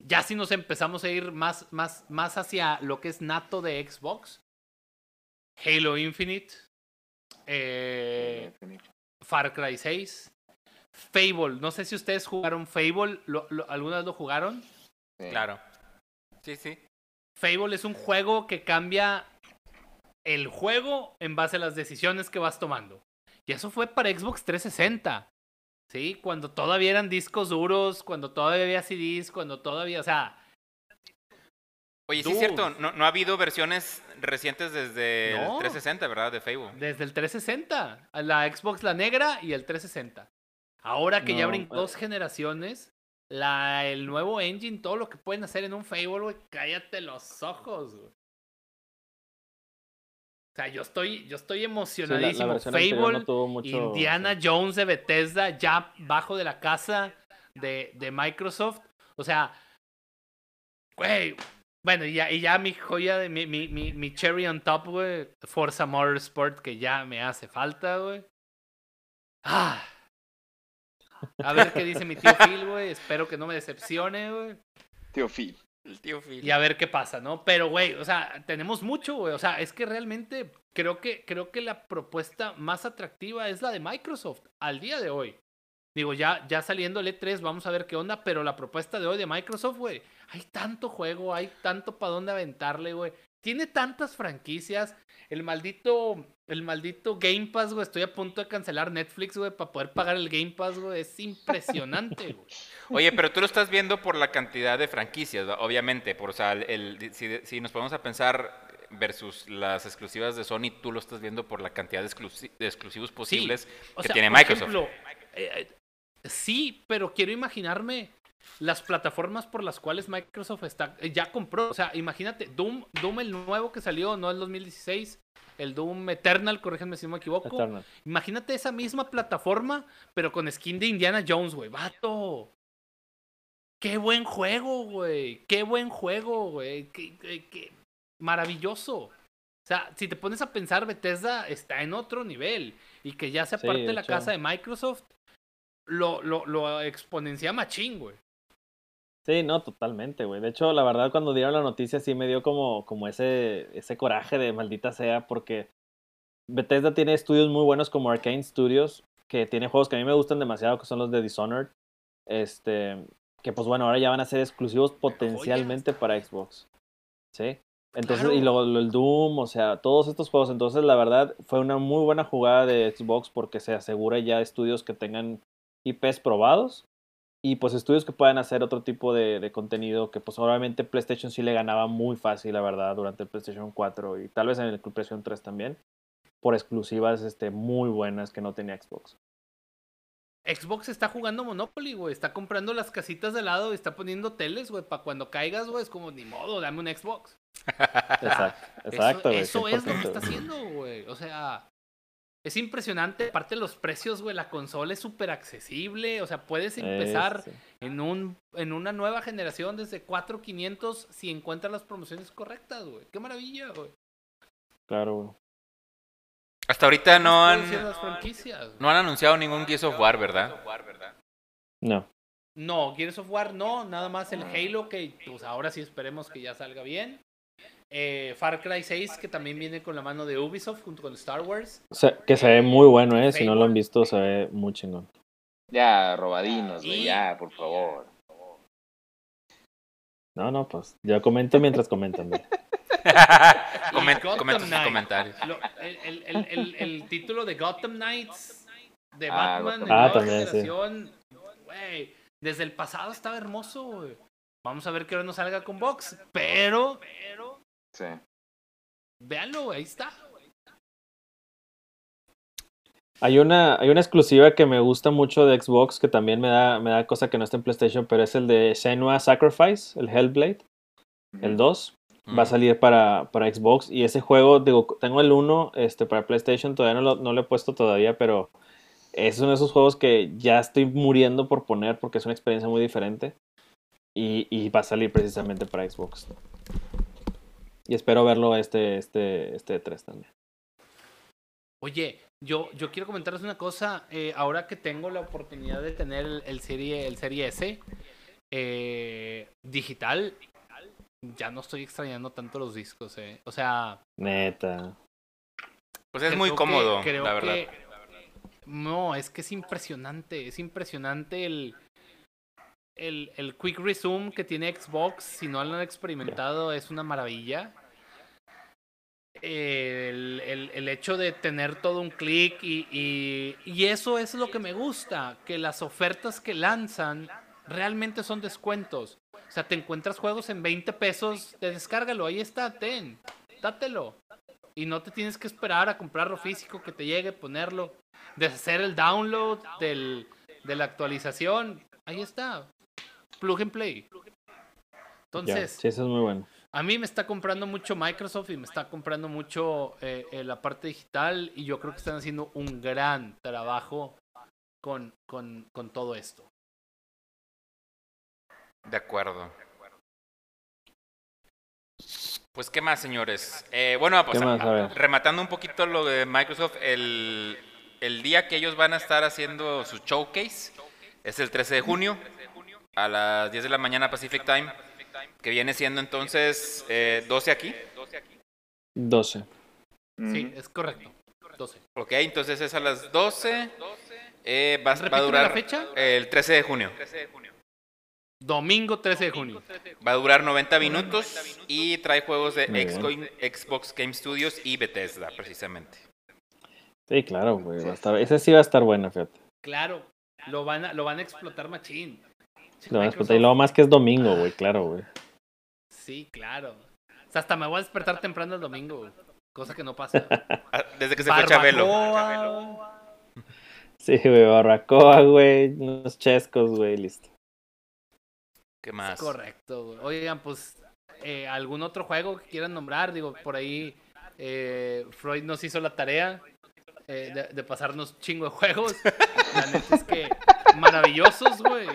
Ya si nos empezamos a ir más, más, más hacia lo que es nato de Xbox, Halo Infinite, eh, Far Cry 6. Fable, no sé si ustedes jugaron Fable, ¿lo, alguna vez lo jugaron? Claro. Sí, sí. Fable es un juego que cambia el juego en base a las decisiones que vas tomando. Y eso fue para Xbox 360. ¿Sí? Cuando todavía eran discos duros, cuando todavía había CDs, cuando todavía, o sea... Oye, sí es cierto, no, ha habido versiones recientes desde el 360, ¿verdad? De Fable. Desde el 360. La Xbox la negra y el 360. Ahora que ya abren pues dos generaciones, la, el nuevo engine, todo lo que pueden hacer en un Fable, güey, cállate los ojos, güey. O sea, yo estoy, yo estoy emocionadísimo. Fable, Indiana Jones de Bethesda, ya bajo de la casa de, de Microsoft. O sea, güey. Bueno, y ya, y ya mi joya, de, mi, mi, mi, mi cherry on top, güey. Forza Motorsport, que ya me hace falta, güey. Ah. A ver qué dice mi tío Phil, güey. Espero que no me decepcione, güey. Tío Phil. Y a ver qué pasa, ¿no? Pero, güey, o sea, tenemos mucho, güey. O sea, es que realmente creo que, creo que la propuesta más atractiva es la de Microsoft al día de hoy. Digo, ya, ya saliendo el E3, vamos a ver qué onda, pero la propuesta de hoy de Microsoft, güey, hay tanto juego, hay tanto para dónde aventarle, güey. Tiene tantas franquicias. El maldito, el maldito Game Pass, güey. Estoy a punto de cancelar Netflix, güey, para poder pagar el Game Pass, güey. Es impresionante, güey. Oye, pero tú lo estás viendo por la cantidad de franquicias, obviamente. Por, o sea, el, si, nos ponemos a pensar versus las exclusivas de Sony, tú lo estás viendo por la cantidad de, exclusivos posibles que tiene Microsoft. Ejemplo, eh, eh, sí, pero quiero imaginarme las plataformas por las cuales Microsoft está, eh, ya compró. O sea, imagínate, Doom, Doom el nuevo que salió, no el 2016, el Doom Eternal, corríjanme si me equivoco. Imagínate esa misma plataforma, pero con skin de Indiana Jones, güey. Vato. Qué buen juego, güey. Qué buen juego, güey. Qué, maravilloso. O sea, si te pones a pensar, Bethesda está en otro nivel. Y que ya sea parte de la casa de Microsoft, lo, lo, lo exponencia machín, güey. Sí, no, totalmente, güey. De hecho, la verdad, cuando dieron la noticia sí me dio como, como ese, ese coraje de maldita sea, porque Bethesda tiene estudios muy buenos como Arcane Studios, que tiene juegos que a mí me gustan demasiado, que son los de Dishonored. Este, que pues bueno, ahora ya van a ser exclusivos potencialmente para Xbox. ¿Sí? Entonces, y luego el Doom, o sea, todos estos juegos. Entonces, la verdad, fue una muy buena jugada de Xbox porque se asegura ya estudios que tengan IPs probados y pues estudios que puedan hacer otro tipo de, contenido que pues obviamente PlayStation sí le ganaba muy fácil, la verdad, durante el PlayStation 4 y tal vez en el PlayStation 3 también, por exclusivas este, muy buenas que no tenía Xbox. Xbox está jugando Monopoly, güey. Está comprando las casitas de lado y está poniendo teles, güey. Para cuando caigas, güey, es como, ni modo, dame un Xbox. Exacto, *laughs* exacto. Eso, eso es lo que está haciendo, güey. O sea, es impresionante. Aparte los precios, güey, la consola es súper accesible. O sea, puedes empezar en, un, en una nueva generación desde 4500 si encuentras las promociones correctas, güey. Qué maravilla, güey. Claro, güey. Hasta ahorita no han, no han anunciado ningún Gears of War, ¿verdad? No. No, Gears of War no, nada más el Halo que pues ahora sí esperemos que ya salga bien. Eh, Far Cry 6, que también viene con la mano de Ubisoft junto con Star Wars. que se ve muy bueno, ¿eh? Si no lo han visto, se ve muy chingón. Ya, robadinos, ya, por favor. No, no, pues yo comento mientras comentan. *laughs* comenta sus comentarios. el, el, el, título de Gotham Knights de ah, Batman en ah, generación, desde el pasado estaba hermoso, Vamos a ver qué hora nos salga con Box, pero, pero Sí. Véanlo, ahí está. Hay una, hay una exclusiva que me gusta mucho de Xbox que también me da, me da cosa que no está en PlayStation, pero es el de Senua Sacrifice, el Hellblade, el 2. Va a salir para, para Xbox y ese juego, digo, tengo el 1 este, para PlayStation, todavía no lo, no lo he puesto todavía, pero es uno de esos juegos que ya estoy muriendo por poner porque es una experiencia muy diferente y, y va a salir precisamente para Xbox. Y espero verlo este, este, este 3 también. Oye, yo, yo quiero comentarles una cosa. Eh, ahora que tengo la oportunidad de tener el, serie, el serie S eh, digital, ya no estoy extrañando tanto los discos, eh. O sea. Neta. Pues es muy cómodo, la verdad. No, es que es impresionante, es impresionante el, el, el Quick Resume que tiene Xbox, si no lo han experimentado, es una maravilla. El, el, el, hecho de tener todo un clic y, y, y, eso es lo que me gusta, que las ofertas que lanzan realmente son descuentos. O sea, te encuentras juegos en 20 pesos, te descárgalo, ahí está, ten, dátelo. Y no te tienes que esperar a comprarlo físico, que te llegue, ponerlo, deshacer el download del, de la actualización. Ahí está, plug and play. Entonces, sí, eso es muy bueno. A mí me está comprando mucho Microsoft y me está comprando mucho eh, eh, la parte digital y yo creo que están haciendo un gran trabajo con, con, con todo esto. De acuerdo. Pues, ¿qué más, señores? Eh, bueno, pues, rematando un poquito lo de Microsoft, el, el día que ellos van a estar haciendo su showcase es el 13 de junio a las 10 de la mañana Pacific Time, que viene siendo entonces eh, 12 aquí. 12. Sí, es correcto. 12. Ok, entonces es a las 12. Eh, va, va, a durar la fecha? el 13 de junio. Domingo 13 de junio. Va a durar 90 minutos y trae juegos de Xbox Game Studios y Bethesda, precisamente. Sí, claro, güey. Ese sí va a estar bueno, fíjate. Claro, lo van a, lo van a explotar machín. Lo van a explotar. Y luego más que es domingo, güey, claro, güey. Sí, claro. O sea, hasta me voy a despertar temprano el domingo, güey. Cosa que no pasa. *laughs* Ah, desde que se fue Chabelo. Sí, güey, barbacoa, güey. Unos chescos, güey, listo. ¿Qué más? correcto. Oigan, pues, eh, ¿algún otro juego que quieran nombrar? Digo, por ahí eh, Freud nos hizo la tarea eh, de, pasarnos chingo de juegos. La neta es que maravillosos, güey.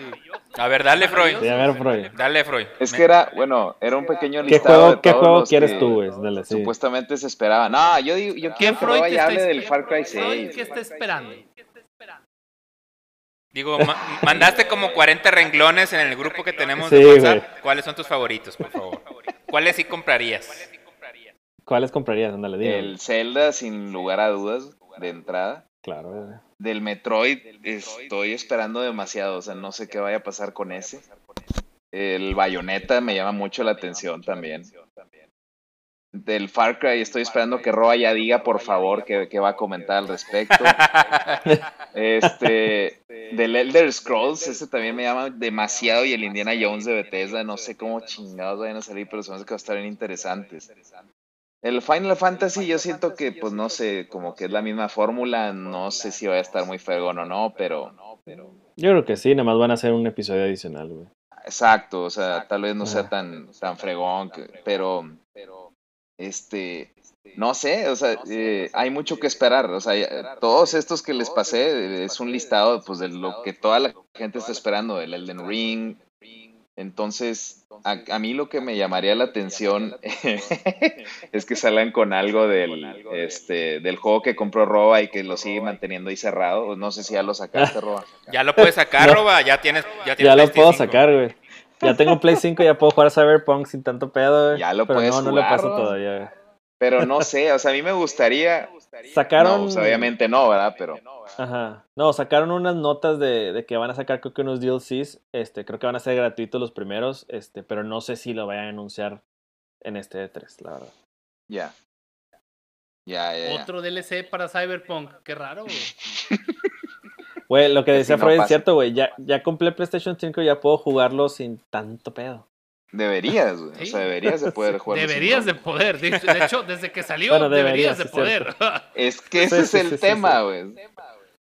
A ver, dale, Freud. a ver, Freud. Dale, Freud. Es que era, bueno, era un pequeño ¿Qué listado juego, de ¿qué juego los quieres que tú, güey? Dale, sí. Supuestamente se esperaba. No, yo digo, yo quiero que Freud hable del Far Cry Freud, 6. ¿Qué está esperando? Digo, ma- mandaste como 40 renglones en el grupo que tenemos Sí, de WhatsApp. güey. ¿Cuáles son tus favoritos, por favor? ¿Cuáles sí comprarías? ¿Cuáles comprarías? Ándale, dime. El Zelda, sin lugar a dudas, de entrada. Claro. Del Metroid estoy esperando demasiado, o sea, no sé qué vaya a pasar con ese. El Bayonetta me llama mucho la atención también. Del Far Cry estoy esperando que Roa ya diga por favor qué, qué va a comentar al respecto. Este, del Elder Scrolls, ese también me llama demasiado y el Indiana Jones de Bethesda, no sé cómo chingados vayan a salir, pero son los que van a estar bien interesantes. El Final Fantasy yo siento que, pues no sé, como que es la misma fórmula, no sé si va a estar muy fregón o no, pero... Yo creo que sí, nada más van a hacer un episodio adicional, güey. Exacto, o sea, tal vez no sea tan, tan fregón, que- pero... Este... No sé, o sea, eh, hay mucho que esperar, o sea, todos estos que les pasé es un listado, pues, de lo que toda la gente está esperando, el Elden Ring, entonces, a, a mí lo que me llamaría la *laughs* atención es que salgan con algo del, este, del juego que compró Roba y que lo sigue manteniendo ahí cerrado. No sé si ya lo sacaste, Roba. Ya lo puedes sacar, No. Roba. Ya tienes. Ya, tienes Ya lo puedo PlayStation 5. sacar, güey. Ya tengo Play 5, ya puedo jugar Cyberpunk sin tanto pedo, güey. Ya lo Pero puedes no, no le paso todavía, güey. Pero no sé, o sea, a mí me gustaría. Sacaron. No, pues, obviamente no, ¿verdad? Pero Ajá. No, sacaron unas notas de, de que van a sacar creo que unos DLCs. Este, creo que van a ser gratuitos los primeros, este, pero no sé si lo vayan a anunciar en este E3, la verdad. ya. Ya, ya, ya. Otro DLC para Cyberpunk. Qué raro, güey. Güey, lo que decía si no Freud es cierto, güey. Ya, ya compré PlayStation 5 y ya puedo jugarlo sin tanto pedo. Deberías, güey. O sea, deberías de poder jugar. Deberías de poder. De de hecho, desde que salió, Bueno, deberías, deberías, de poder. *laughs* Es que ese Sí, es el tema, sí. güey.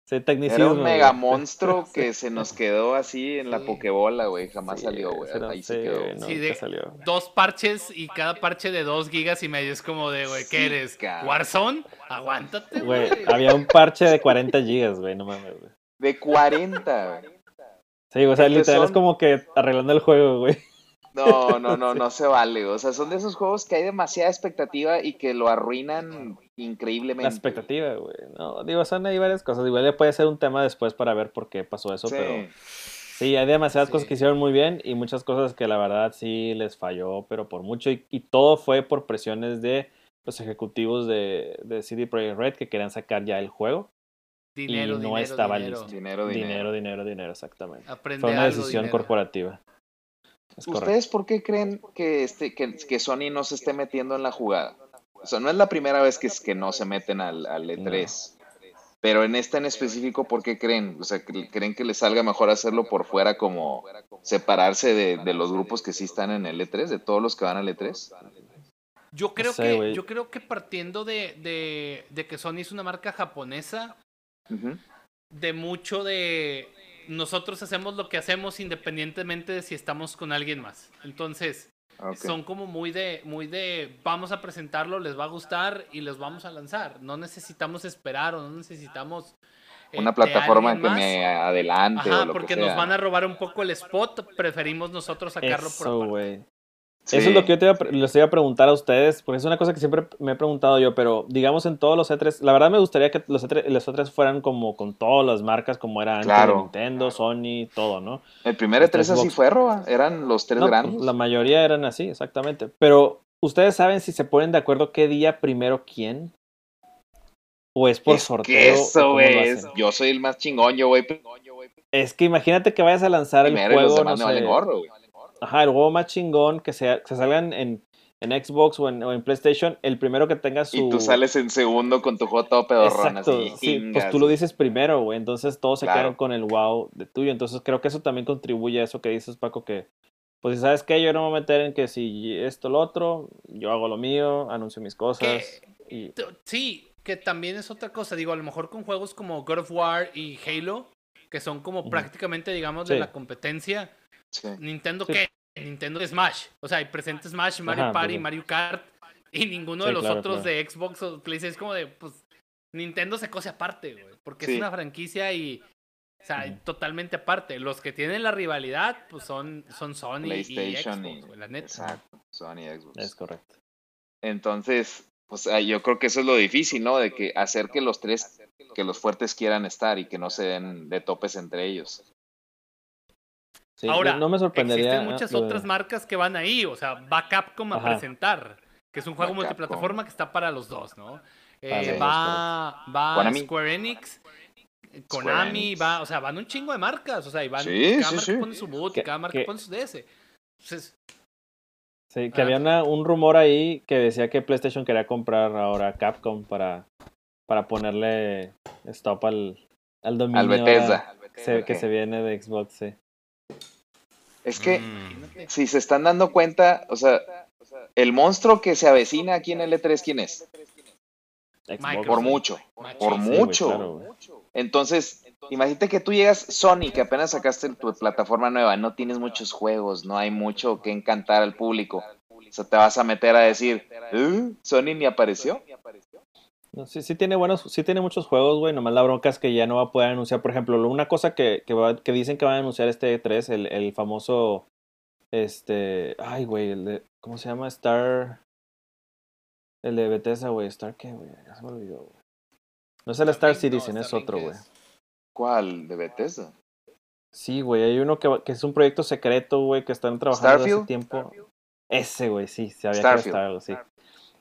Era un mega monstruo *laughs* que se nos quedó así en la Sí. pokebola, güey. Jamás Sí, salió, güey. Ahí sí, se quedó. güey, no, Sí, de- salió. Dos parches y cada parche de dos gigas y medio. Es como de, güey, ¿qué Sí, eres? cabrón. ¿Warzone? Aguántate, Güey, había un parche de 40 gigas, güey, no mames, güey. De 40, güey. Sí, o sea, literal son- es como que arreglando el juego, güey. No, no, no, *laughs* no se vale. O sea, son de esos juegos que hay demasiada expectativa y que lo arruinan increíblemente. La expectativa, güey. No, digo, son ahí varias cosas. Igual le puede ser un tema después para ver por qué pasó eso, Sí. pero sí, hay demasiadas Sí. cosas que hicieron muy bien y muchas cosas que la verdad sí les falló, pero por mucho. Y, y todo fue por presiones de los ejecutivos de, de CD Projekt Red que querían sacar ya el juego. dinero, y no estaba listo. Dinero, dinero, dinero, dinero, exactamente. Fue una decisión corporativa. ¿Ustedes por qué creen que, este, que, que, Sony no se esté metiendo en la jugada? O sea, no es la primera vez que, que no se meten al, al E3. Pero en esta en específico, ¿por qué creen? O sea, ¿creen que les salga mejor hacerlo por fuera como separarse de, de los grupos que sí están en el E3, de todos los que van al E3? Yo creo, que, yo creo que partiendo de, de, de, que Sony es una marca japonesa, de mucho de nosotros hacemos lo que hacemos independientemente de si estamos con alguien más. Entonces, son como muy de, muy de, vamos a presentarlo, les va a gustar y les vamos a lanzar. No necesitamos esperar o no necesitamos... Eh, Una plataforma que me adelante. Ajá, porque nos van a robar un poco el spot, preferimos nosotros sacarlo por aparte. Eso es lo que yo te les iba a preguntar a ustedes, porque es una cosa que siempre me he preguntado yo, pero digamos en todos los E3, la verdad me gustaría que los E3, los E3 fueran como con todas las marcas, como era antes Nintendo, Sony, todo, ¿no? El primer E3 así fue, Roba, eran los tres grandes. la mayoría eran así, exactamente. Pero, ¿ustedes saben si se ponen de acuerdo qué día primero quién? ¿O es por sorteo? eso es, yo soy el más chingón, yo voy. Es que imagínate que vayas a lanzar el juego, no sé, gorro, Ajá, el juego más chingón que se, se salgan en, en Xbox o en, o en, PlayStation, el primero que tenga su... Y tú sales en segundo con tu juego todo pedorrón Exacto, sí, pues tú lo dices primero, güey, entonces todos se quedan con el wow de tuyo, entonces creo que eso también contribuye a eso que dices, Paco, que pues sabes que yo no me voy a meter en que si esto lo otro, yo hago lo mío, anuncio mis cosas. y... Sí, que también es otra cosa, digo, a lo mejor con juegos como God of War y Halo, que son como prácticamente, digamos, de la competencia Nintendo qué? Nintendo Smash. O sea, hay presente Smash, Mario Party, Mario Kart. Y ninguno de los otros de Xbox o PlayStation es como de, pues, Nintendo se cose aparte, güey. Porque es una franquicia y, o sea, totalmente aparte. Los que tienen la rivalidad, pues son, son Sony y Xbox, la neta. Exacto, Sony y Xbox. Es correcto. Entonces, pues yo creo que eso es lo difícil, ¿no? De que hacer que los tres, que los fuertes quieran estar y que no se den de topes entre ellos. Ahora, no me sorprendería. Existen muchas otras marcas que van ahí, o sea, va Capcom a presentar, que es un juego multiplataforma que está para los dos, ¿no? Eh, va va Square Enix, Konami, va, o sea, van un chingo de marcas, o sea, y van, cada marca pone su boot, cada marca pone su DS. Entonces, Sí, que había un rumor ahí que decía que PlayStation quería comprar ahora Capcom para, para ponerle stop al, al dominio al Bethesda. que se viene de Xbox, sí. Es que mm. si se están dando cuenta, o sea, el monstruo que se avecina aquí en el E3, ¿quién es? Por mucho, por mucho. Entonces, imagínate que tú llegas Sony, que apenas sacaste tu plataforma nueva, no tienes muchos juegos, no hay mucho que encantar al público. O sea, te vas a meter a decir, ¿Eh? ¿Sony ni apareció? No, sí, sí tiene buenos, sí tiene muchos juegos, güey. Nomás la bronca es que ya no va a poder anunciar. Por ejemplo, una cosa que, que, dicen que van a anunciar este E3, el, el famoso. Este. Ay, güey, el de. ¿Cómo se llama? Star. El de Bethesda, güey. ¿Star qué, güey? Ya se me olvidó, güey. No es el Star Citizen, es otro, güey. ¿Cuál? ¿De Bethesda? Sí, güey. Hay uno que, que es un proyecto secreto, güey, que están trabajando hace tiempo. Ese, güey, sí, se había que estar algo, sí.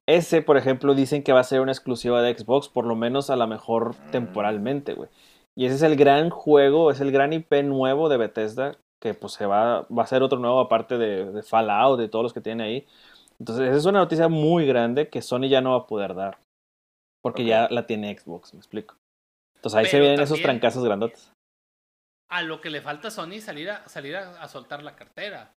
Ese, por ejemplo, dicen que va a ser una exclusiva de Xbox, por lo menos a lo mejor mm. temporalmente, güey. Y ese es el gran juego, es el gran IP nuevo de Bethesda, que pues se va, va a ser otro nuevo aparte de, de Fallout, de todos los que tiene ahí. Entonces, esa es una noticia muy grande que Sony ya no va a poder dar. Porque ya la tiene Xbox, me explico. Entonces ahí se vienen esos trancazos grandotes. A lo que le falta a Sony salir a, salir a, soltar la cartera.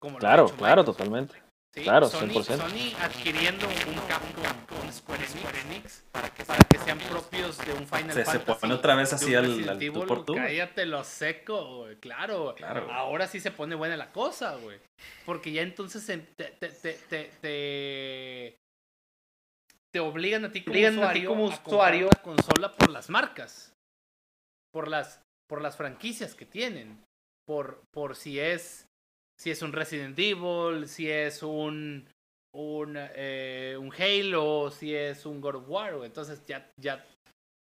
Como claro, claro, totalmente. Claro, Sony, 100%. Sony adquiriendo un Capcom con Square Enix para que, para que sean propios de un Final se, Fantasy. Se pone otra vez así al, al tú por tú. Cállate lo seco, güey. Claro. claro. Ahora sí se pone buena la cosa, güey. Porque ya entonces te, te, te, te, te obligan a ti como obligan usuario, a, ti como usuario a consola por las marcas. Por las, por las franquicias que tienen. Por, por si es si es un Resident Evil, si es un un, eh, un Halo, si es un God of War, entonces ya, ya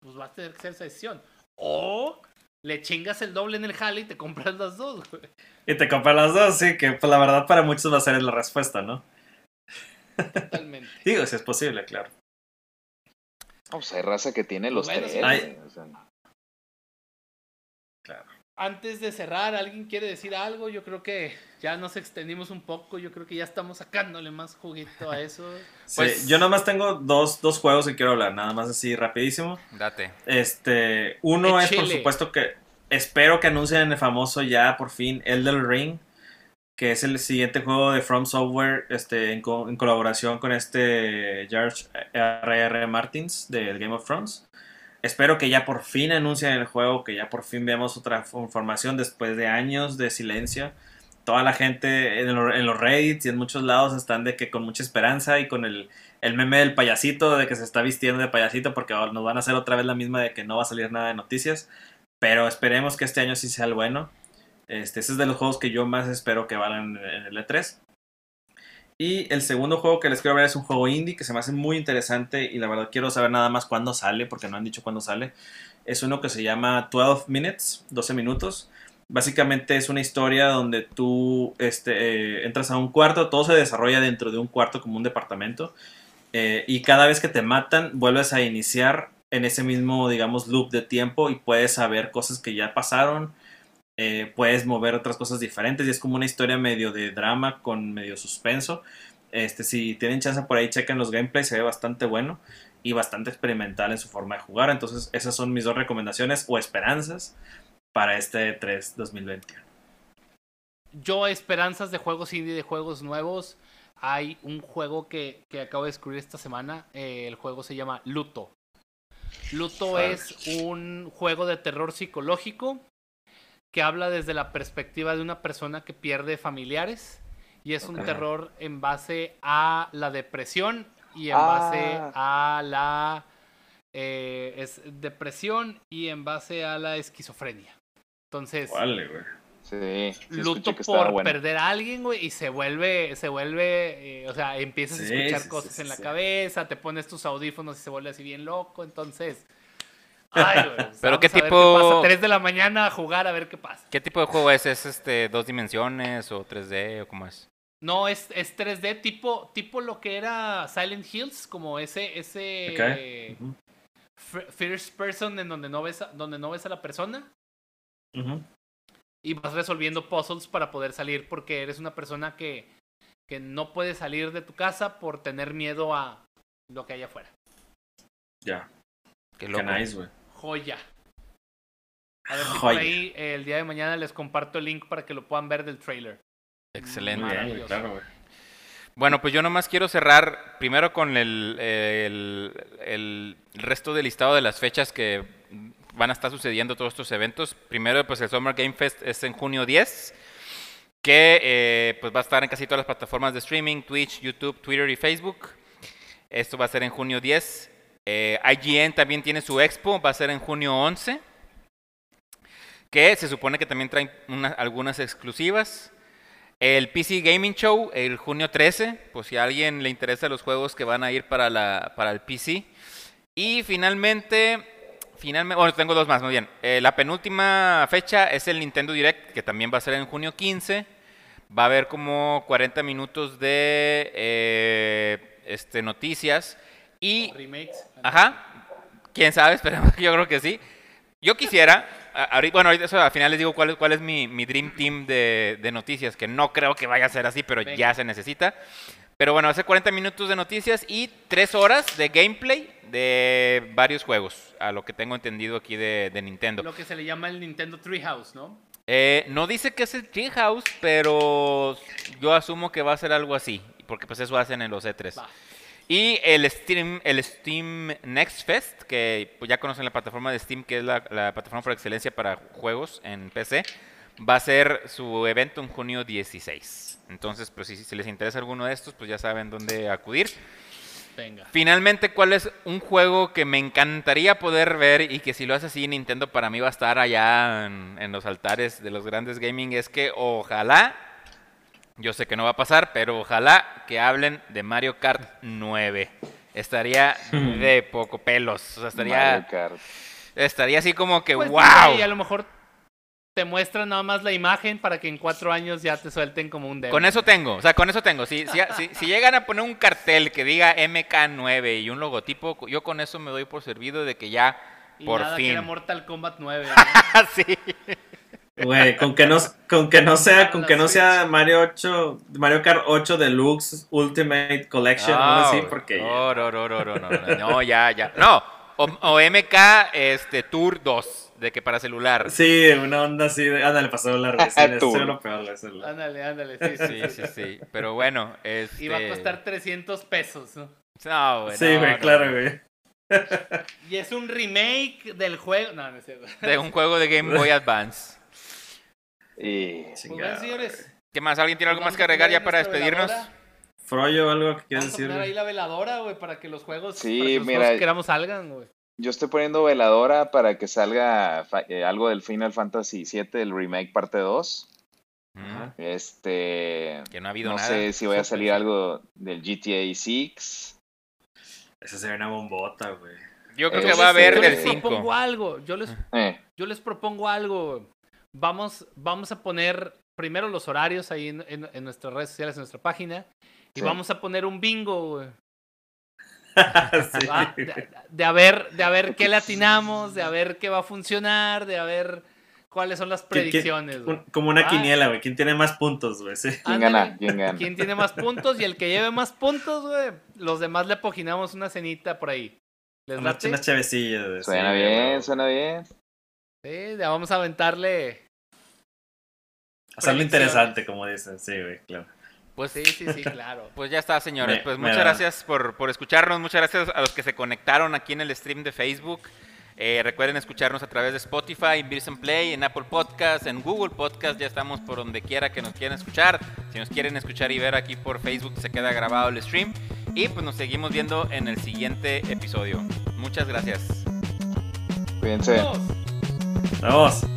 pues vas a tener que hacer esa decisión. O le chingas el doble en el Halo y te compras las dos, Y te compras las dos, sí, que pues, la verdad para muchos va a ser la respuesta, ¿no? Totalmente. *laughs* Digo, si es posible, claro. O sea, hay raza que tiene los tres. Antes de cerrar, ¿alguien quiere decir algo? Yo creo que ya nos extendimos un poco. Yo creo que ya estamos sacándole más juguito a eso. *laughs* pues yo nomás tengo dos, dos, juegos que quiero hablar, nada más así rapidísimo. Date. Este, uno es por supuesto que espero que anuncien el famoso ya por fin Elden Ring, que es el siguiente juego de From Software este, en, en colaboración con este George R.R. Martins del Game of Thrones. Espero que ya por fin anuncien el juego, que ya por fin veamos otra información después de años de silencio. Toda la gente en, los Reddits y en muchos lados están de que con mucha esperanza y con el, el meme del payasito, de que se está vistiendo de payasito porque nos van a hacer otra vez la misma de que no va a salir nada de noticias. Pero esperemos que este año sí sea el bueno. Este, es de los juegos que yo más espero que valgan en el E3. Y el segundo juego que les quiero ver es un juego indie que se me hace muy interesante y la verdad quiero saber nada más cuándo sale, porque no han dicho cuándo sale. Es uno que se llama 12 Minutes, 12 minutos. Básicamente es una historia donde tú este, eh, entras a un cuarto, todo se desarrolla dentro de un cuarto como un departamento. Eh, y cada vez que te matan, vuelves a iniciar en ese mismo, digamos, loop de tiempo y puedes saber cosas que ya pasaron eh, puedes mover otras cosas diferentes y es como una historia medio de drama con medio suspenso. Este, si tienen chance por ahí, chequen los gameplays, se ve bastante bueno y bastante experimental en su forma de jugar. Entonces, esas son mis dos recomendaciones o esperanzas para este 3 2021. Yo, esperanzas de juegos indie, de juegos nuevos. Hay un juego que, acabo de descubrir esta semana. Eh, el juego se llama Luto. Luto es un juego de terror psicológico que habla desde la perspectiva de una persona que pierde familiares y es un terror en base a la depresión y en base ah. a la eh, es depresión y en base a la esquizofrenia. Entonces, vale, güey. Sí, luto por perder a alguien, güey, y se vuelve, se vuelve, eh, o sea, empiezas a escuchar cosas en la cabeza, te pones tus audífonos y se vuelve así bien loco, entonces Ay, Pero qué tipo. Qué 3 de la mañana a jugar a ver qué pasa. ¿Qué tipo de juego es? ¿Es este dos dimensiones o 3D o cómo es? No, es, es 3D tipo, tipo lo que era Silent Hills, como ese, ese first person en donde no ves a, donde no ves a la persona. Y vas resolviendo puzzles para poder salir porque eres una persona que, que no puede salir de tu casa por tener miedo a lo que hay afuera. Ya. Qué loco. nice, güey joya. A ver si por ahí el día de mañana les comparto el link para que lo puedan ver del trailer. Excelente. Bueno, pues yo nomás quiero cerrar primero con el, el, el, resto del listado de las fechas que van a estar sucediendo todos estos eventos. Primero, pues el Summer Game Fest es en junio 10, que eh, pues va a estar en casi todas las plataformas de streaming, Twitch, YouTube, Twitter y Facebook. Esto va a ser en junio 10. Eh, IGN también tiene su expo, va a ser en junio 11, que se supone que también traen algunas exclusivas. El PC Gaming Show, el junio 13, pues si a alguien le interesa los juegos que van a ir para, la, para el PC. Y finalmente, finalmente, bueno, tengo dos más, muy bien. Eh, la penúltima fecha es el Nintendo Direct, que también va a ser en junio 15. Va a haber como 40 minutos de eh, este, noticias y, Ajá. Quién sabe, *laughs* esperemos que yo creo que sí. Yo quisiera, bueno, ahorita eso, al final les digo cuál es, cuál es mi, mi Dream Team de, de, noticias, que no creo que vaya a ser así, pero ya se necesita. Pero bueno, hace 40 minutos de noticias y 3 horas de gameplay de varios juegos, a lo que tengo entendido aquí de, de Nintendo. Lo que se le llama el Nintendo Treehouse, ¿no? Eh, no dice que es el Treehouse, pero yo asumo que va a ser algo así, porque pues eso hacen en los E3. Y el Steam, el Steam Next Fest, que pues, ya conocen la plataforma de Steam, que es la, plataforma por excelencia para juegos en PC, va a ser su evento en junio 16. Entonces, pues si, si les interesa alguno de estos, pues ya saben dónde acudir. Venga. Finalmente, ¿cuál es un juego que me encantaría poder ver y que si lo hace así Nintendo para mí va a estar allá en, en los altares de los grandes gaming? Es que ojalá yo sé que no va a pasar, pero ojalá que hablen de Mario Kart 9. Estaría hmm. de poco pelos. O sea, estaría. Estaría así como que wow. Pues, y a lo mejor te muestran nada más la imagen para que en cuatro años ya te suelten como un demo. Con eso tengo, o sea, con eso tengo. Si, si, si, llegan a poner un cartel que diga MK9 y un logotipo, yo con eso me doy por servido de que ya y por nada fin. Que era Mortal Kombat 9. *laughs* sí. Güey, con que no, con que no sea, con que no sea Mario 8, Mario Kart 8 Deluxe Ultimate Collection, no, así, porque. No, no, no, no, no, no, no, ya, ya. No, o, MK este, Tour 2, de que para celular. Sí, una onda así, ándale, para celular. Sí, lo peor, Ándale, ándale, sí, sí, sí, sí, Pero bueno, este... Y va a costar 300 pesos, ¿no? No, güey. Sí, güey, claro, güey. y es un remake del juego. No, no es cierto. De un juego de Game Boy *laughs* Advance. Y. Pues señores. ¿Qué más? ¿Alguien tiene algo más que agregar ya para despedirnos? Froyo, algo que quieras decir. Ahí la veladora, güey, para que los juegos, sí, para que los mira, juegos que queramos salgan, güey. Yo estoy poniendo veladora para que salga eh, algo del Final Fantasy VII, el remake parte 2. Este. Que no ha habido no nada. No sé si voy a salir algo del GTA 6. Esa sería una bombota, güey. Yo creo que va a haber del 5. Yo les propongo algo. Yo les, eh. yo les propongo algo. Vamos, vamos a poner primero los horarios ahí en, en, nuestras redes sociales, en nuestra página. Y vamos a poner un bingo, güey. *laughs* de, a ver, de a ver qué le atinamos, de a ver qué va a funcionar, de a ver cuáles son las predicciones. como una quiniela, güey. ¿Quién tiene más puntos, güey? Sí. ¿Quién gana? ¿Quién gana? ¿Quién tiene más puntos? Y el que lleve más puntos, güey. Los demás le poginamos una cenita por ahí. ¿Les late? Unas chavecillas, güey. Suena bien, suena bien. Sí, ya vamos a aventarle. Hacerlo interesante, como dicen. Sí, güey, claro. Pues sí, sí, sí, claro. *laughs* Pues ya está, señores. pues muchas gracias por, por escucharnos. Muchas gracias a los que se conectaron aquí en el stream de Facebook. Eh, recuerden escucharnos a través de Spotify, en Beers Play, en Apple Podcast, en Google Podcast. Ya estamos por donde quiera que nos quieran escuchar. Si nos quieren escuchar y ver aquí por Facebook, se queda grabado el stream. Y pues nos seguimos viendo en el siguiente episodio. Muchas gracias. Cuídense. Vamos.